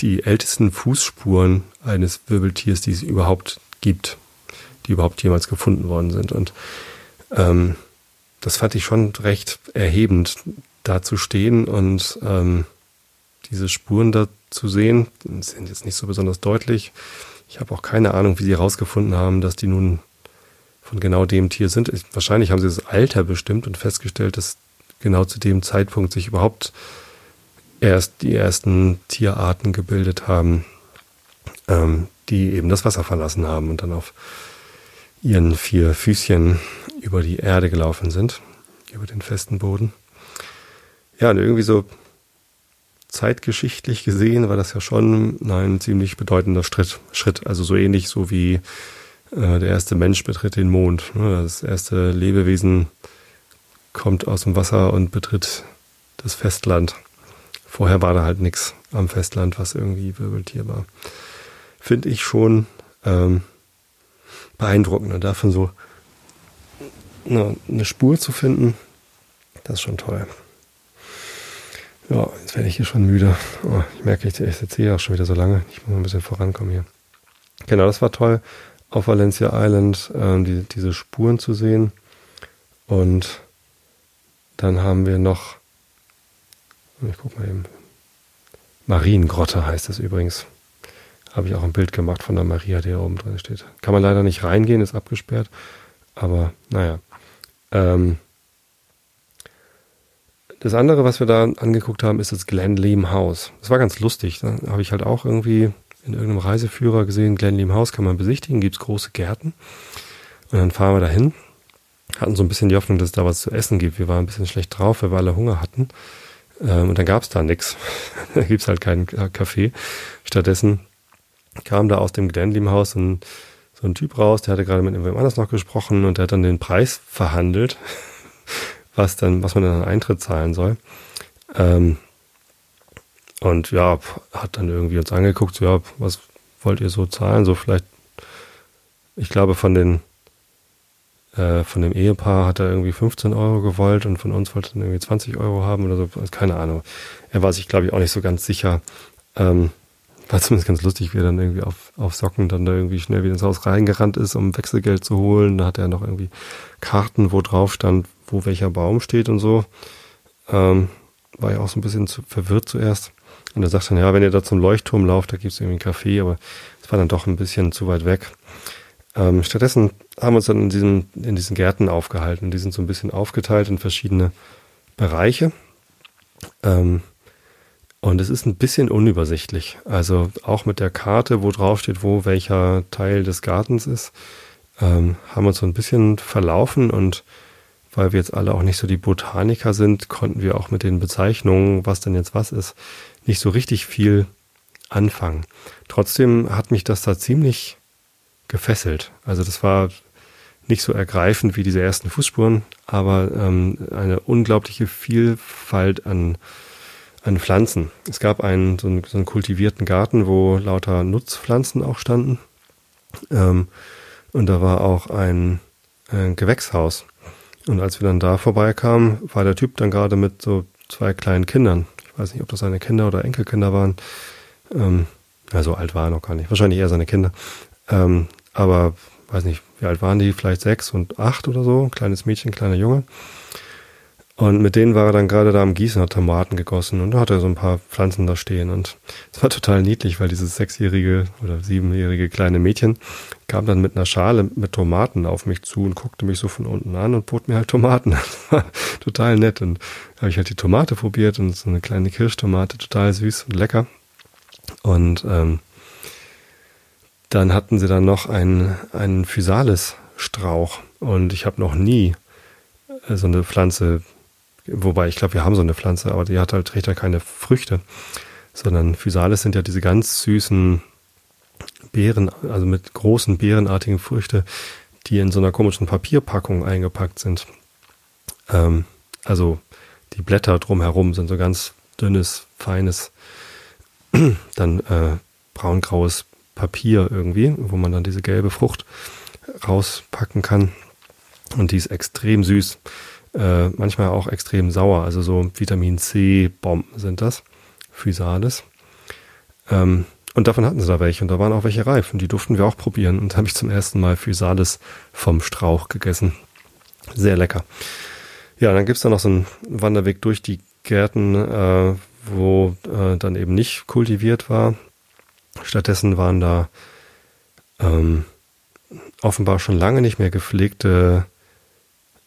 die ältesten Fußspuren eines Wirbeltiers, die es überhaupt gibt die überhaupt jemals gefunden worden sind. Und ähm, das fand ich schon recht erhebend, da zu stehen und ähm, diese Spuren da zu sehen, sind jetzt nicht so besonders deutlich. Ich habe auch keine Ahnung, wie sie herausgefunden haben, dass die nun von genau dem Tier sind. Ich, wahrscheinlich haben sie das Alter bestimmt und festgestellt, dass genau zu dem Zeitpunkt sich überhaupt erst die ersten Tierarten gebildet haben, ähm, die eben das Wasser verlassen haben und dann auf ihren vier Füßchen über die Erde gelaufen sind, über den festen Boden. Ja, und irgendwie so zeitgeschichtlich gesehen war das ja schon ein ziemlich bedeutender. Schritt. Also so ähnlich so wie äh, der erste Mensch betritt den Mond. Ne? Das erste Lebewesen kommt aus dem Wasser und betritt das Festland. Vorher war da halt nichts am Festland, was irgendwie Wirbeltier war. Finde ich schon ähm, beeindruckend. Und davon so eine, eine Spur zu finden, das ist schon toll. Ja, jetzt werde ich hier schon müde. Oh, ich merke, ich, ich sitze hier auch schon wieder so lange. Ich muss mal ein bisschen vorankommen hier. Genau, das war toll, auf Valencia Island äh, die, diese Spuren zu sehen. Und Dann haben wir noch, ich guck mal eben, Mariengrotte heißt es übrigens. Habe ich auch ein Bild gemacht von der Maria, die hier oben drin steht. Kann man leider nicht reingehen, ist abgesperrt. Aber naja. Ähm, das andere, was wir da angeguckt haben, ist das Glenleam House. Das war ganz lustig. Da habe ich halt auch irgendwie in irgendeinem Reiseführer gesehen, Glenleam House kann man besichtigen, gibt es große Gärten. Und dann fahren wir dahin. Hatten so ein bisschen die Hoffnung, dass es da was zu essen gibt. Wir waren ein bisschen schlecht drauf, weil wir alle Hunger hatten. Ähm, und dann gab es da nichts. [laughs] da gibt es halt keinen Kaffee. Stattdessen kam da aus dem Glenleam-Haus so ein, so ein Typ raus, der hatte gerade mit irgendjemand anders noch gesprochen und der hat dann den Preis verhandelt, [laughs] was dann, was man dann an Eintritt zahlen soll. Ähm, und ja, hat dann irgendwie uns angeguckt, so, ja, was wollt ihr so zahlen? So vielleicht, ich glaube, von den äh, von dem Ehepaar hat er irgendwie 15 Euro gewollt und von uns wollte er irgendwie 20 Euro haben oder so. Also keine Ahnung. Er war sich, glaube ich, auch nicht so ganz sicher. Ähm, war zumindest ganz lustig, wie er dann irgendwie auf, auf Socken dann da irgendwie schnell wieder ins Haus reingerannt ist, um Wechselgeld zu holen. Da hat er noch irgendwie Karten, wo drauf stand, wo welcher Baum steht und so. Ähm, war ja auch so ein bisschen zu, verwirrt zuerst. Und er sagt dann, ja, wenn ihr da zum Leuchtturm lauft, da gibt es irgendwie einen Café, aber es war dann doch ein bisschen zu weit weg. Ähm, stattdessen haben wir uns dann in diesen, in diesen Gärten aufgehalten. Die sind so ein bisschen aufgeteilt in verschiedene Bereiche. Ähm, und es ist ein bisschen unübersichtlich. Also auch mit der Karte, wo drauf steht, wo welcher Teil des Gartens ist, ähm, haben wir uns so ein bisschen verlaufen und weil wir jetzt alle auch nicht so die Botaniker sind, konnten wir auch mit den Bezeichnungen, was denn jetzt was ist, nicht so richtig viel anfangen. Trotzdem hat mich das da ziemlich gefesselt. Also das war nicht so ergreifend wie diese ersten Fußspuren, aber ähm, eine unglaubliche Vielfalt an an Pflanzen. Es gab einen so, einen, so einen kultivierten Garten, wo lauter Nutzpflanzen auch standen. Ähm, und da war auch ein, ein Gewächshaus. Und als wir dann da vorbeikamen, war der Typ dann gerade mit so zwei kleinen Kindern. Ich weiß nicht, ob das seine Kinder oder Enkelkinder waren. Ähm, ja, so alt war er noch gar nicht. Wahrscheinlich eher seine Kinder. Ähm, aber weiß nicht, wie alt waren die? Vielleicht sechs und acht oder so. Kleines Mädchen, kleiner Junge. Und mit denen war er dann gerade da am Gießen, hat Tomaten gegossen und da hatte er so ein paar Pflanzen da stehen. Und es war total niedlich, weil dieses sechsjährige oder siebenjährige kleine Mädchen kam dann mit einer Schale mit Tomaten auf mich zu und guckte mich so von unten an und bot mir halt Tomaten. [laughs] War total nett. Und da habe ich halt die Tomate probiert und so eine kleine Kirschtomate, total süß und lecker. Und ähm, dann hatten sie dann noch einen, einen Physalis-Strauch. Und ich habe noch nie äh, so eine Pflanze Wobei, ich glaube, wir haben so eine Pflanze, aber die hat halt, trägt ja keine Früchte, sondern Physalis sind ja diese ganz süßen Beeren, also mit großen beerenartigen Früchte, die in so einer komischen Papierpackung eingepackt sind. Ähm, also die Blätter drumherum sind so ganz dünnes, feines, [clears throat] dann äh, braungraues Papier irgendwie, wo man dann diese gelbe Frucht rauspacken kann. Und die ist extrem süß äh, manchmal auch extrem sauer. Also so Vitamin C-Bomben sind das, Physalis. Ähm, und davon hatten sie da welche und da waren auch welche reif und die durften wir auch probieren. Und da habe ich zum ersten Mal Physalis vom Strauch gegessen. Sehr lecker. Ja, dann gibt's da noch so einen Wanderweg durch die Gärten, äh, wo äh, dann eben nicht kultiviert war. Stattdessen waren da ähm, offenbar schon lange nicht mehr gepflegte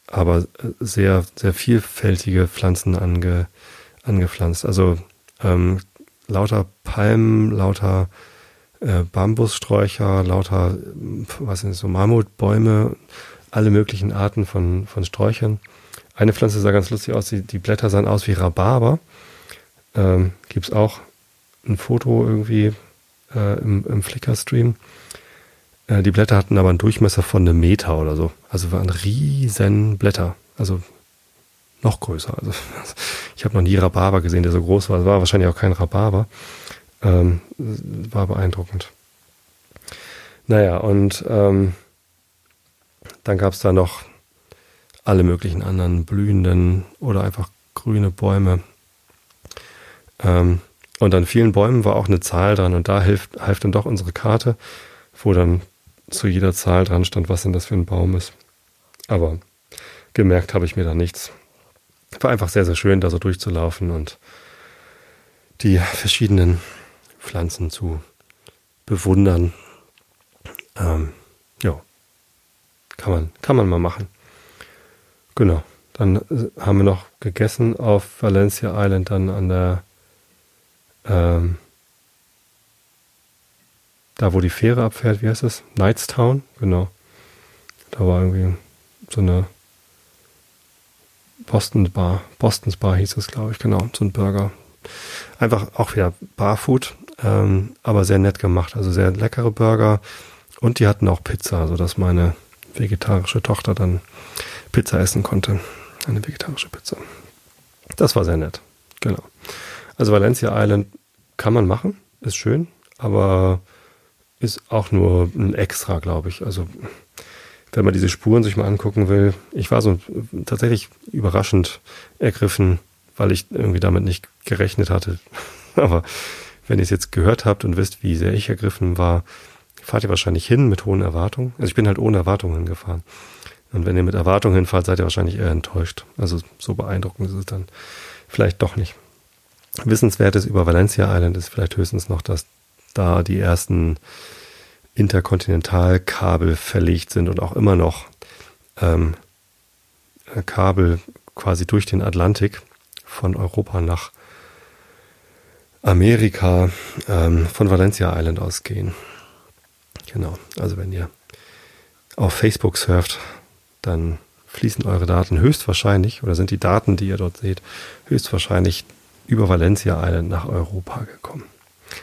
aber sehr, sehr vielfältige Pflanzen ange, angepflanzt. Also ähm, lauter Palmen, lauter äh, Bambussträucher, lauter, was sind so Mammutbäume, alle möglichen Arten von, von Sträuchern. Eine Pflanze sah ganz lustig aus, die, die Blätter sahen aus wie Rhabarber. Ähm, Gibt es auch ein Foto irgendwie äh, im, im Flickr-Stream. Äh, die Blätter hatten aber einen Durchmesser von einem Meter oder so. Also waren riesen Blätter. Also noch größer. Also [laughs] ich habe noch nie Rhabarber gesehen, der so groß war. Es war wahrscheinlich auch kein Rhabarber. Ähm, war beeindruckend. Naja, und ähm, dann gab es da noch alle möglichen anderen blühenden oder einfach grüne Bäume. Ähm, und an vielen Bäumen war auch eine Zahl dran und da hilft, hilft dann doch unsere Karte, wo dann zu jeder Zahl dran stand, was denn das für ein Baum ist. Aber gemerkt habe ich mir da nichts. war einfach sehr, sehr schön, da so durchzulaufen und die verschiedenen Pflanzen zu bewundern. Ähm, ja, kann man, kann man mal machen. Genau. Dann äh, haben wir noch gegessen auf Valencia Island, dann an der, ähm, da wo die Fähre abfährt, wie heißt das? Knightstown, genau. Da war irgendwie so eine Boston Bar, Bostons Bar hieß es, glaube ich, genau, so ein Burger. Einfach auch wieder Barfood, ähm, aber sehr nett gemacht, also sehr leckere Burger. Und die hatten auch Pizza, sodass meine vegetarische Tochter dann Pizza essen konnte. Eine vegetarische Pizza. Das war sehr nett. Genau. Also Valencia Island kann man machen, ist schön, aber ist auch nur ein Extra, glaube ich. Also wenn man diese Spuren sich mal angucken will, ich war so tatsächlich überraschend ergriffen, weil ich irgendwie damit nicht gerechnet hatte. [laughs] Aber wenn ihr es jetzt gehört habt und wisst, wie sehr ich ergriffen war, fahrt ihr wahrscheinlich hin mit hohen Erwartungen. Also ich bin halt ohne Erwartungen hingefahren. Und wenn ihr mit Erwartungen hinfahrt, seid ihr wahrscheinlich eher enttäuscht. Also so beeindruckend ist es dann vielleicht doch nicht. Wissenswertes über Valencia Island ist vielleicht höchstens noch, dass da die ersten Interkontinentalkabel verlegt sind und auch immer noch ähm, Kabel quasi durch den Atlantik von Europa nach Amerika ähm, von Valencia Island ausgehen. Genau, also wenn ihr auf Facebook surft, dann fließen eure Daten höchstwahrscheinlich, oder sind die Daten, die ihr dort seht, höchstwahrscheinlich über Valencia Island nach Europa gekommen.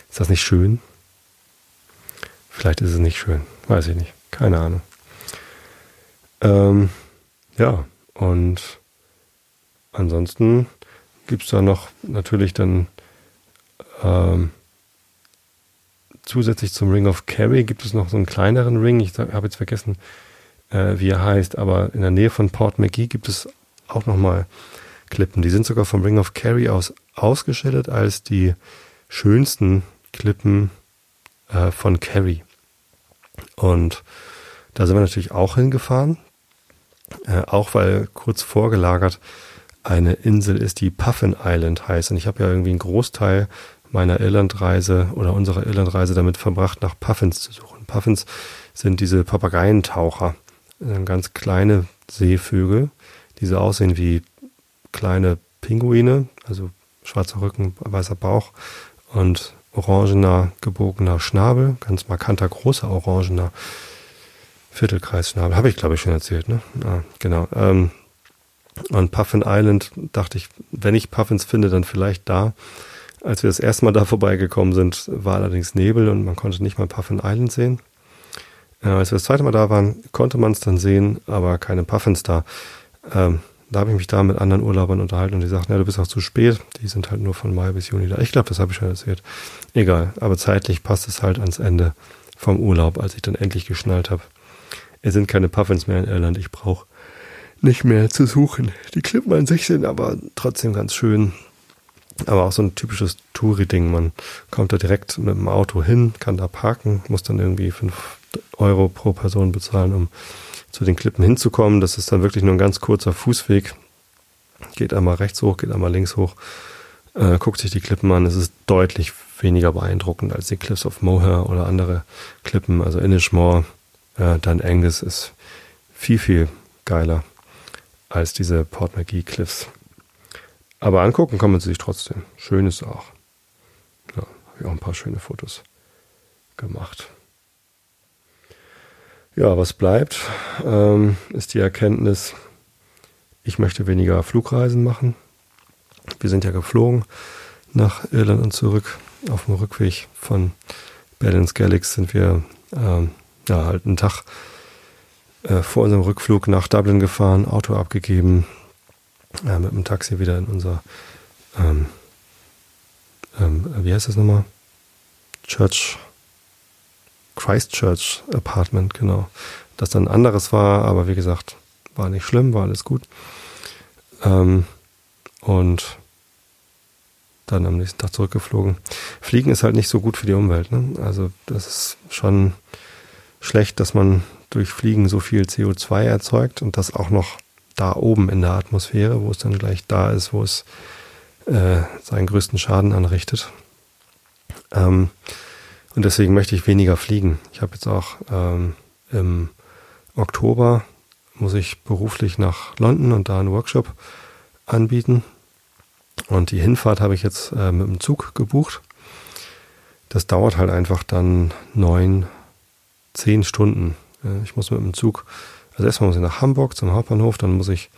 Ist das nicht schön? Vielleicht ist es nicht schön, weiß ich nicht, keine Ahnung. Ähm, ja, und ansonsten gibt es da noch natürlich dann ähm, zusätzlich zum Ring of Kerry gibt es noch so einen kleineren Ring. Ich habe jetzt vergessen, äh, wie er heißt, aber in der Nähe von Port McGee gibt es auch nochmal Klippen. Die sind sogar vom Ring of Kerry aus ausgeschildert als die schönsten Klippen äh, von Kerry. Und da sind wir natürlich auch hingefahren, äh, auch weil kurz vorgelagert eine Insel ist, die Puffin Island heißt. Und ich habe ja irgendwie einen Großteil meiner Irlandreise oder unserer Irlandreise damit verbracht, nach Puffins zu suchen. Puffins sind diese Papageientaucher, ganz kleine Seevögel, die so aussehen wie kleine Pinguine, also schwarzer Rücken, weißer Bauch und orangener gebogener Schnabel, ganz markanter großer orangener Viertelkreisschnabel. Habe ich, glaube ich, schon erzählt, ne? Ah, genau. Ähm, und Puffin Island dachte ich, wenn ich Puffins finde, dann vielleicht da. Als wir das erste Mal da vorbeigekommen sind, war allerdings Nebel und man konnte nicht mal Puffin Island sehen. Äh, als wir das zweite Mal da waren, konnte man es dann sehen, aber keine Puffins da. Ähm, da habe ich mich da mit anderen Urlaubern unterhalten und die sagten, ja, du bist auch zu spät. Die sind halt nur von Mai bis Juni da. Ich glaube, das habe ich schon erzählt. Egal, aber zeitlich passt es halt ans Ende vom Urlaub, als ich dann endlich geschnallt habe. Es sind keine Puffins mehr in Irland. Ich brauche nicht mehr zu suchen. Die Klippen an sich sind aber trotzdem ganz schön. Aber auch so ein typisches Touri-Ding. Man kommt da direkt mit dem Auto hin, kann da parken, muss dann irgendwie fünf Euro pro Person bezahlen, um zu den Klippen hinzukommen. Das ist dann wirklich nur ein ganz kurzer Fußweg. Geht einmal rechts hoch, geht einmal links hoch, äh, guckt sich die Klippen an. Es ist deutlich weniger beeindruckend als die Cliffs of Moher oder andere Klippen. Also Inishmore, äh, dann Angus ist viel, viel geiler als diese Port McGee Cliffs. Aber angucken man sie sich trotzdem. Schön ist auch. Ja, habe ich auch ein paar schöne Fotos gemacht. Ja, was bleibt, ähm, ist die Erkenntnis, ich möchte weniger Flugreisen machen. Wir sind ja geflogen nach Irland und zurück. Auf dem Rückweg von Berlin Skellig sind wir ähm, ja, halt einen Tag äh, vor unserem Rückflug nach Dublin gefahren, Auto abgegeben, äh, mit dem Taxi wieder in unser, ähm, ähm, wie heißt das nochmal? Church, Christchurch Apartment, genau. Das dann anderes war, aber wie gesagt, war nicht schlimm, war alles gut. Ähm, und dann am nächsten Tag zurückgeflogen. Fliegen ist halt nicht so gut für die Umwelt. Ne? Also das ist schon schlecht, dass man durch Fliegen so viel CO2 erzeugt und das auch noch da oben in der Atmosphäre, wo es dann gleich da ist, wo es äh, seinen größten Schaden anrichtet. Ähm, und deswegen möchte ich weniger fliegen. Ich habe jetzt auch ähm, im Oktober muss ich beruflich nach London und da einen Workshop anbieten. Und die Hinfahrt habe ich jetzt äh, mit dem Zug gebucht. Das dauert halt einfach dann neun, zehn Stunden. Ich muss mit dem Zug, also erstmal muss ich nach Hamburg zum Hauptbahnhof, dann muss ich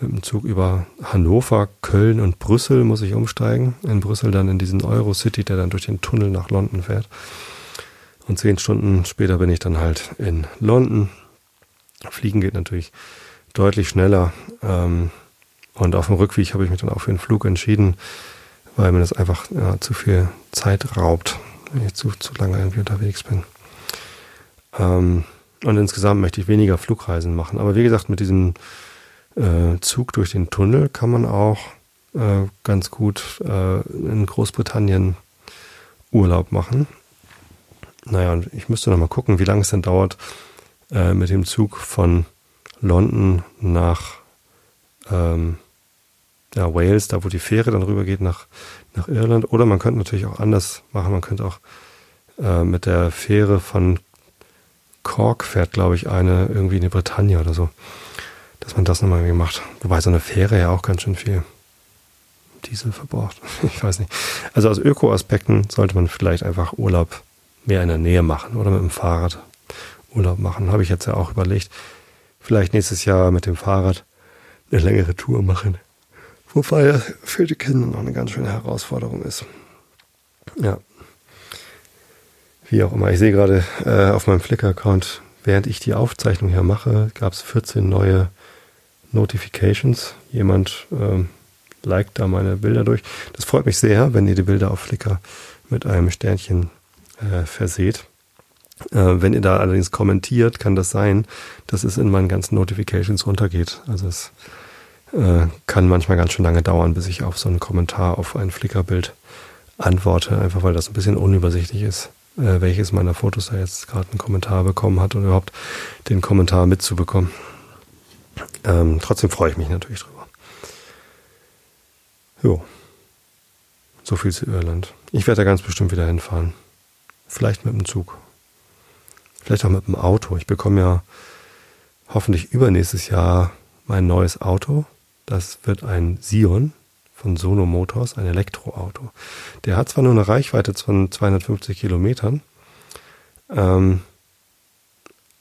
mit dem Zug über Hannover, Köln und Brüssel muss ich umsteigen. In Brüssel dann in diesen Eurocity, der dann durch den Tunnel nach London fährt. Und zehn Stunden später bin ich dann halt in London. Fliegen geht natürlich deutlich schneller. Ähm, und auf dem Rückweg habe ich mich dann auch für einen Flug entschieden, weil mir das einfach ja, zu viel Zeit raubt, wenn ich zu, zu lange irgendwie unterwegs bin. Ähm, und insgesamt möchte ich weniger Flugreisen machen. Aber wie gesagt, mit diesem äh, Zug durch den Tunnel kann man auch äh, ganz gut äh, in Großbritannien Urlaub machen. Naja, ich müsste noch mal gucken, wie lange es denn dauert, äh, mit dem Zug von London nach ähm, ja, Wales, da wo die Fähre dann rüber geht nach, nach Irland. Oder man könnte natürlich auch anders machen. Man könnte auch äh, mit der Fähre von Cork fährt, glaube ich, eine irgendwie in die Bretagne oder so. Dass man das nochmal irgendwie macht. Wobei so eine Fähre ja auch ganz schön viel Diesel verbraucht. [laughs] Ich weiß nicht. Also aus Öko-Aspekten sollte man vielleicht einfach Urlaub mehr in der Nähe machen oder mit dem Fahrrad Urlaub machen. Habe ich jetzt ja auch überlegt. Vielleicht nächstes Jahr mit dem Fahrrad eine längere Tour machen. Wobei für die Kinder noch eine ganz schöne Herausforderung ist. Ja. Wie auch immer. Ich sehe gerade äh, auf meinem Flickr-Account, während ich die Aufzeichnung hier mache, gab es 14 neue Notifications. Jemand ähm, liked da meine Bilder durch. Das freut mich sehr, wenn ihr die Bilder auf Flickr mit einem Sternchen äh, verseht. Äh, wenn ihr da allerdings kommentiert, kann das sein, dass es in meinen ganzen Notifications runtergeht. Also es äh, kann manchmal ganz schön lange dauern, bis ich auf so einen Kommentar auf ein Flickerbild antworte, einfach weil das ein bisschen unübersichtlich ist, äh, welches meiner Fotos da jetzt gerade einen Kommentar bekommen hat und überhaupt den Kommentar mitzubekommen. Ähm, trotzdem freue ich mich natürlich drüber. Jo. So viel zu Irland. Ich werde da ganz bestimmt wieder hinfahren. Vielleicht mit dem Zug. Vielleicht auch mit dem Auto. Ich bekomme ja hoffentlich übernächstes Jahr mein neues Auto. Das wird ein Sion von Sono Motors, ein Elektroauto. Der hat zwar nur eine Reichweite von 250 Kilometern, ähm,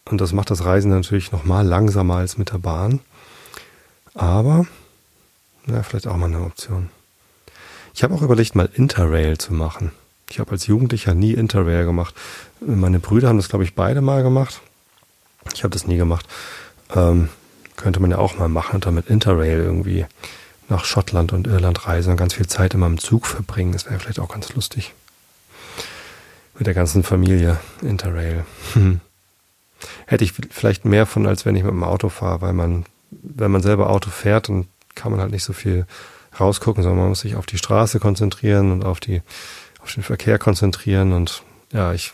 und das macht das Reisen natürlich nochmal langsamer als mit der Bahn. Aber, ja, vielleicht auch mal eine Option. Ich habe auch überlegt, mal Interrail zu machen. Ich habe als Jugendlicher nie Interrail gemacht. Meine Brüder haben das, glaube ich, beide mal gemacht. Ich habe das nie gemacht. Ähm, könnte man ja auch mal machen und dann mit Interrail irgendwie nach Schottland und Irland reisen und ganz viel Zeit immer im Zug verbringen. Das wäre vielleicht auch ganz lustig. Mit der ganzen Familie Interrail. [laughs] Hätte ich vielleicht mehr von, als wenn ich mit dem Auto fahre, weil man, wenn man selber Auto fährt, dann kann man halt nicht so viel rausgucken, sondern man muss sich auf die Straße konzentrieren und auf die, auf den Verkehr konzentrieren und ja, ich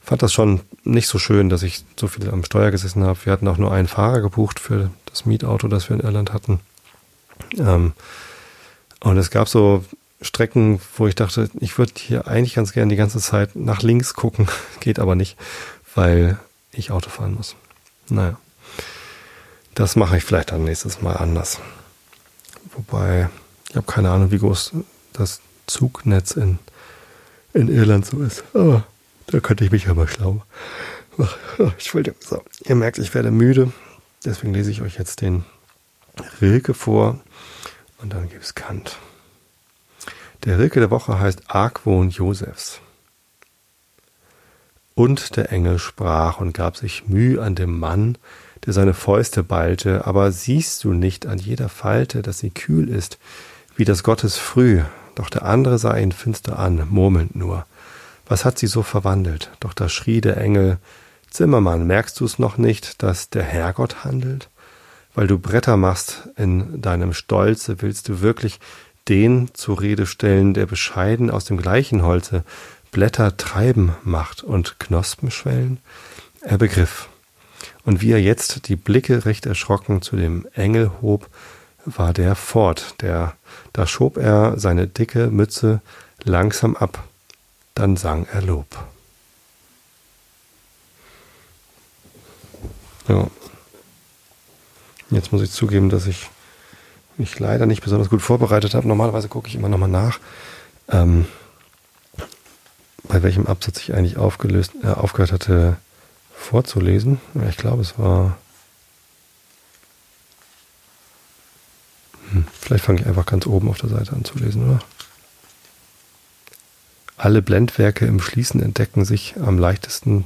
fand das schon nicht so schön, dass ich so viel am Steuer gesessen habe. Wir hatten auch nur einen Fahrer gebucht für das Mietauto, das wir in Irland hatten. Ähm, und es gab so Strecken, wo ich dachte, ich würde hier eigentlich ganz gerne die ganze Zeit nach links gucken. [laughs] Geht aber nicht, weil ich Auto fahren muss. Naja. Das mache ich vielleicht dann nächstes Mal anders. Wobei, ich habe keine Ahnung, wie groß das Zugnetz in, in Irland so ist. Aber da könnte ich mich ja mal schlau. Entschuldigung. [laughs] So, ihr merkt, ich werde müde. Deswegen lese ich euch jetzt den Rilke vor und dann gibt es Kant. Der Rilke der Woche heißt Argwohn Josefs. Und der Engel sprach und gab sich Mühe an dem Mann, der seine Fäuste ballte, aber siehst du nicht an jeder Falte, dass sie kühl ist, wie das Gottes früh, doch der andere sah ihn finster an, murmelnd nur. Was hat sie so verwandelt? Doch da schrie der Engel, Zimmermann, merkst du es noch nicht, dass der Herrgott handelt? Weil du Bretter machst in deinem Stolze, willst du wirklich den zur Rede stellen, der bescheiden aus dem gleichen Holze Blätter treiben macht und Knospen schwellen? Er begriff und wie er jetzt die Blicke recht erschrocken zu dem Engel hob, war der fort, der, da schob er seine dicke Mütze langsam ab, dann sang er Lob. Ja. Jetzt muss ich zugeben, dass ich mich leider nicht besonders gut vorbereitet habe. Normalerweise gucke ich immer nochmal nach, ähm, bei welchem Absatz ich eigentlich aufgelöst, äh, aufgehört hatte vorzulesen. Ich glaube, es war. Hm, vielleicht fange ich einfach ganz oben auf der Seite an zu lesen, oder? Alle Blendwerke im Schließen entdecken sich am leichtesten.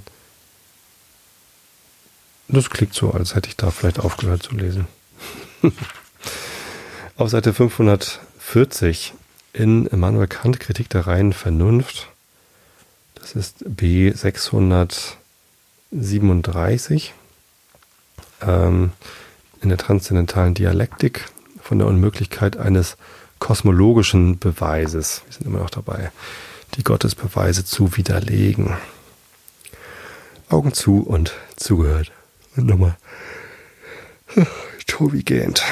Das klingt so, als hätte ich da vielleicht aufgehört zu lesen. [laughs] auf Seite 540 in Immanuel Kant Kritik der reinen Vernunft. Das ist B 637 ähm, in der transzendentalen Dialektik von der Unmöglichkeit eines kosmologischen Beweises. Wir sind immer noch dabei, die Gottesbeweise zu widerlegen. Augen zu und zugehört. Und nochmal. Tobi gähnt.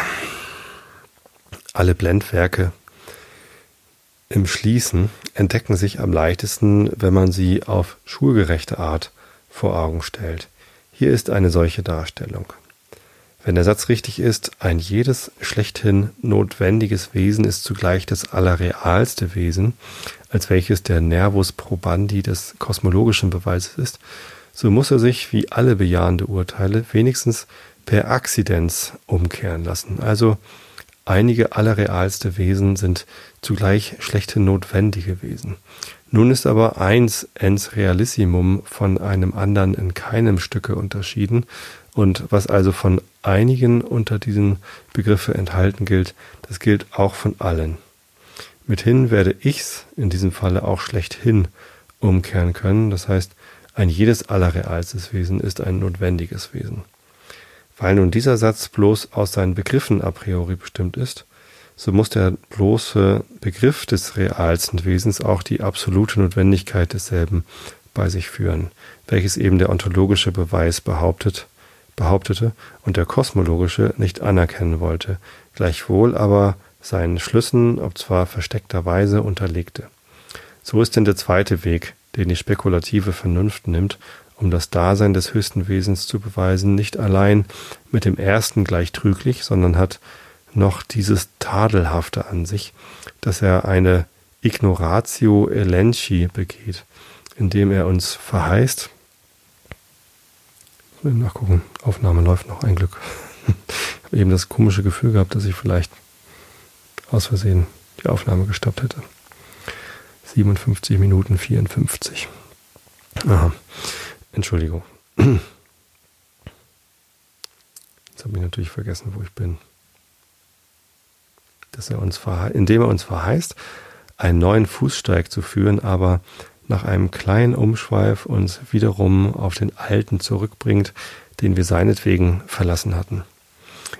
Alle Blendwerke im Schließen entdecken sich am leichtesten, wenn man sie auf schulgerechte Art vor Augen stellt. Hier ist eine solche Darstellung. Wenn der Satz richtig ist, ein jedes schlechthin notwendiges Wesen ist zugleich das allerrealste Wesen, als welches der Nervus probandi des kosmologischen Beweises ist, so muss er sich wie alle bejahende Urteile wenigstens per Accidens umkehren lassen. Also einige allerrealste Wesen sind zugleich schlechte notwendige Wesen. Nun ist aber eins ens realissimum von einem anderen in keinem Stücke unterschieden, und was also von einigen unter diesen Begriffe enthalten gilt, das gilt auch von allen. Mithin werde ich's in diesem Falle auch schlechthin umkehren können, das heißt, ein jedes allerrealstes Wesen ist ein notwendiges Wesen. Weil nun dieser Satz bloß aus seinen Begriffen a priori bestimmt ist, so muss der bloße Begriff des realsten Wesens auch die absolute Notwendigkeit desselben bei sich führen, welches eben der ontologische Beweis behauptet, behauptete und der kosmologische nicht anerkennen wollte, gleichwohl aber seinen Schlüssen, ob zwar versteckterweise, unterlegte. So ist denn der zweite Weg, den die spekulative Vernunft nimmt, um das Dasein des höchsten Wesens zu beweisen, nicht allein mit dem ersten gleich trüglich, sondern hat noch dieses Tadelhafte an sich, dass er eine Ignoratio elenchi begeht, indem er uns verheißt. Nachgucken, Aufnahme läuft noch, ein Glück. [laughs] Ich habe eben das komische Gefühl gehabt, dass ich vielleicht aus Versehen die Aufnahme gestoppt hätte. 57 Minuten 54. Aha. Entschuldigung. [clears throat] Jetzt habe ich natürlich vergessen, wo ich bin dass er uns indem er uns verheißt, einen neuen Fußsteig zu führen, aber nach einem kleinen Umschweif uns wiederum auf den alten zurückbringt, den wir seinetwegen verlassen hatten.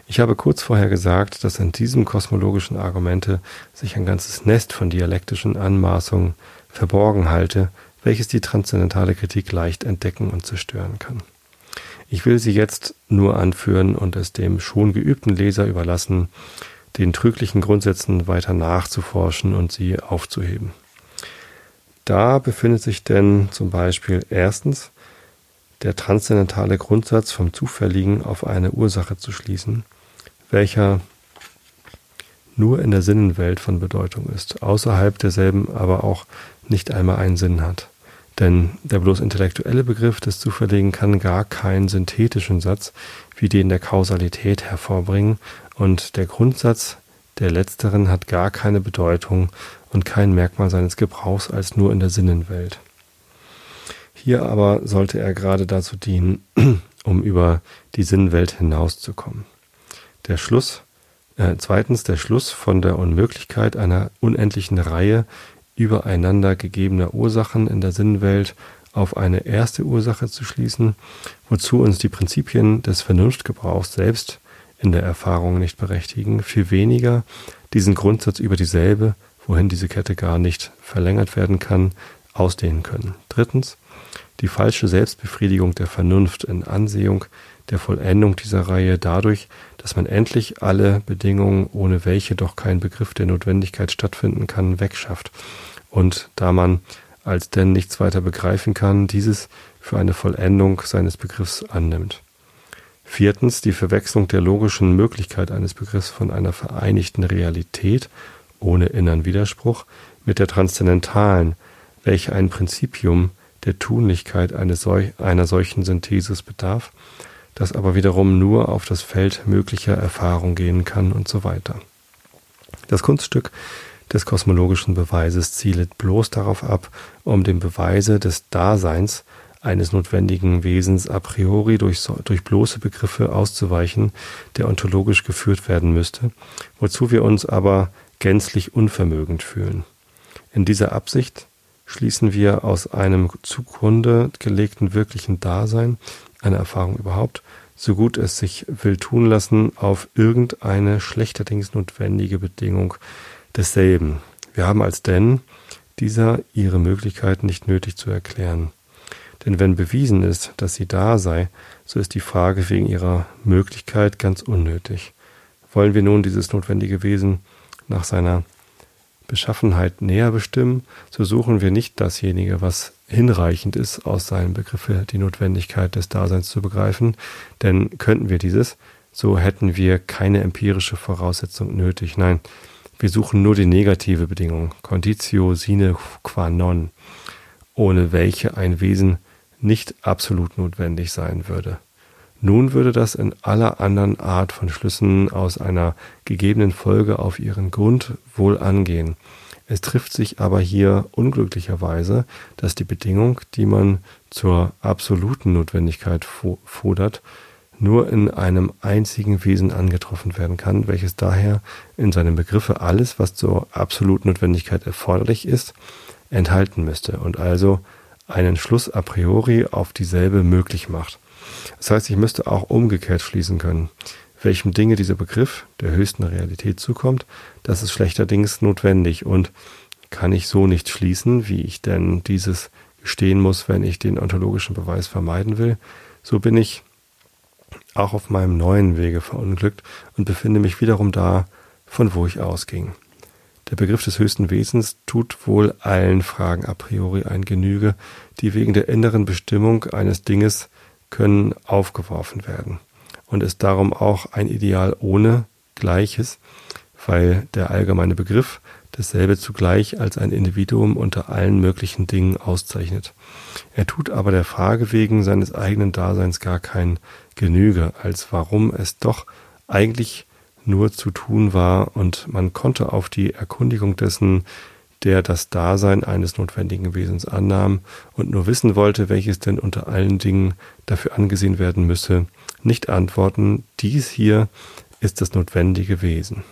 Ich habe kurz vorher gesagt, dass in diesem kosmologischen Argumente sich ein ganzes Nest von dialektischen Anmaßungen verborgen halte, welches die transzendentale Kritik leicht entdecken und zerstören kann. Ich will sie jetzt nur anführen und es dem schon geübten Leser überlassen, den trüglichen Grundsätzen weiter nachzuforschen und sie aufzuheben. Da befindet sich denn zum Beispiel erstens der transzendentale Grundsatz vom Zufälligen auf eine Ursache zu schließen, welcher nur in der Sinnenwelt von Bedeutung ist, außerhalb derselben aber auch nicht einmal einen Sinn hat. Denn der bloß intellektuelle Begriff des Zufälligen kann gar keinen synthetischen Satz wie den der Kausalität hervorbringen, und der Grundsatz der letzteren hat gar keine Bedeutung und kein Merkmal seines Gebrauchs als nur in der Sinnenwelt. Hier aber sollte er gerade dazu dienen, [clears throat] um über die Sinnenwelt hinauszukommen. Der Schluss, äh, zweitens der Schluss von der Unmöglichkeit einer unendlichen Reihe übereinander gegebener Ursachen in der Sinnenwelt auf eine erste Ursache zu schließen, wozu uns die Prinzipien des Vernunftgebrauchs selbst in der Erfahrung nicht berechtigen, viel weniger diesen Grundsatz über dieselbe, wohin diese Kette gar nicht verlängert werden kann, ausdehnen können. Drittens, die falsche Selbstbefriedigung der Vernunft in Ansehung der Vollendung dieser Reihe dadurch, dass man endlich alle Bedingungen, ohne welche doch kein Begriff der Notwendigkeit stattfinden kann, wegschafft. Und da man als denn nichts weiter begreifen kann, dieses für eine Vollendung seines Begriffs annimmt. Viertens die Verwechslung der logischen Möglichkeit eines Begriffs von einer vereinigten Realität ohne inneren Widerspruch mit der transzendentalen, welche ein Prinzipium der Tunlichkeit einer solchen Synthesis bedarf, das aber wiederum nur auf das Feld möglicher Erfahrung gehen kann und so weiter. Das Kunststück des kosmologischen Beweises zielet bloß darauf ab, um dem Beweise des Daseins eines notwendigen Wesens a priori durch, durch bloße Begriffe auszuweichen, der ontologisch geführt werden müsste, wozu wir uns aber gänzlich unvermögend fühlen. In dieser Absicht schließen wir aus einem zugrunde gelegten wirklichen Dasein, einer Erfahrung überhaupt, so gut es sich will tun lassen, auf irgendeine schlechterdings notwendige Bedingung desselben. Wir haben als denn dieser ihre Möglichkeit nicht nötig zu erklären. Denn wenn bewiesen ist, dass sie da sei, so ist die Frage wegen ihrer Möglichkeit ganz unnötig. Wollen wir nun dieses notwendige Wesen nach seiner Beschaffenheit näher bestimmen, so suchen wir nicht dasjenige, was hinreichend ist, aus seinen Begriffe die Notwendigkeit des Daseins zu begreifen, denn könnten wir dieses, so hätten wir keine empirische Voraussetzung nötig. Nein, wir suchen nur die negative Bedingung, Conditio sine qua non, ohne welche ein Wesen nicht absolut notwendig sein würde. Nun würde das in aller anderen Art von Schlüssen aus einer gegebenen Folge auf ihren Grund wohl angehen. Es trifft sich aber hier unglücklicherweise, dass die Bedingung, die man zur absoluten Notwendigkeit fordert, nur in einem einzigen Wesen angetroffen werden kann, welches daher in seinem Begriffe alles, was zur absoluten Notwendigkeit erforderlich ist, enthalten müsste und also einen Schluss a priori auf dieselbe möglich macht. Das heißt, ich müsste auch umgekehrt schließen können. Welchem Dinge dieser Begriff der höchsten Realität zukommt, das ist schlechterdings notwendig und kann ich so nicht schließen, wie ich denn dieses gestehen muss, wenn ich den ontologischen Beweis vermeiden will, so bin ich auch auf meinem neuen Wege verunglückt und befinde mich wiederum da, von wo ich ausging. Der Begriff des höchsten Wesens tut wohl allen Fragen a priori ein Genüge, die wegen der inneren Bestimmung eines Dinges können aufgeworfen werden und ist darum auch ein Ideal ohne Gleiches, weil der allgemeine Begriff dasselbe zugleich als ein Individuum unter allen möglichen Dingen auszeichnet. Er tut aber der Frage wegen seines eigenen Daseins gar kein Genüge, als warum es doch eigentlich nur zu tun war und man konnte auf die Erkundigung dessen der das Dasein eines notwendigen Wesens annahm und nur wissen wollte, welches denn unter allen Dingen dafür angesehen werden müsse, nicht antworten, dies hier ist das notwendige Wesen.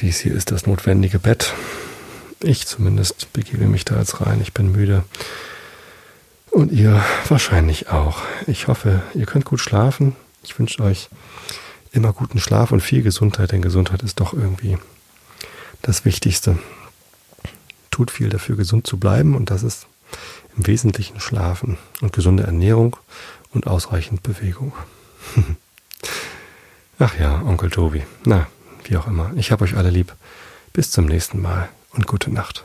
Dies hier ist das notwendige Bett. Ich zumindest begebe mich da jetzt rein, ich bin müde. Und ihr wahrscheinlich auch. Ich hoffe, ihr könnt gut schlafen. Ich wünsche euch immer guten Schlaf und viel Gesundheit, denn Gesundheit ist doch irgendwie das Wichtigste. Tut viel dafür, gesund zu bleiben und das ist im Wesentlichen Schlafen und gesunde Ernährung und ausreichend Bewegung. [laughs] Ach ja, Onkel Tobi. Na, wie auch immer. Ich habe euch alle lieb. Bis zum nächsten Mal und gute Nacht.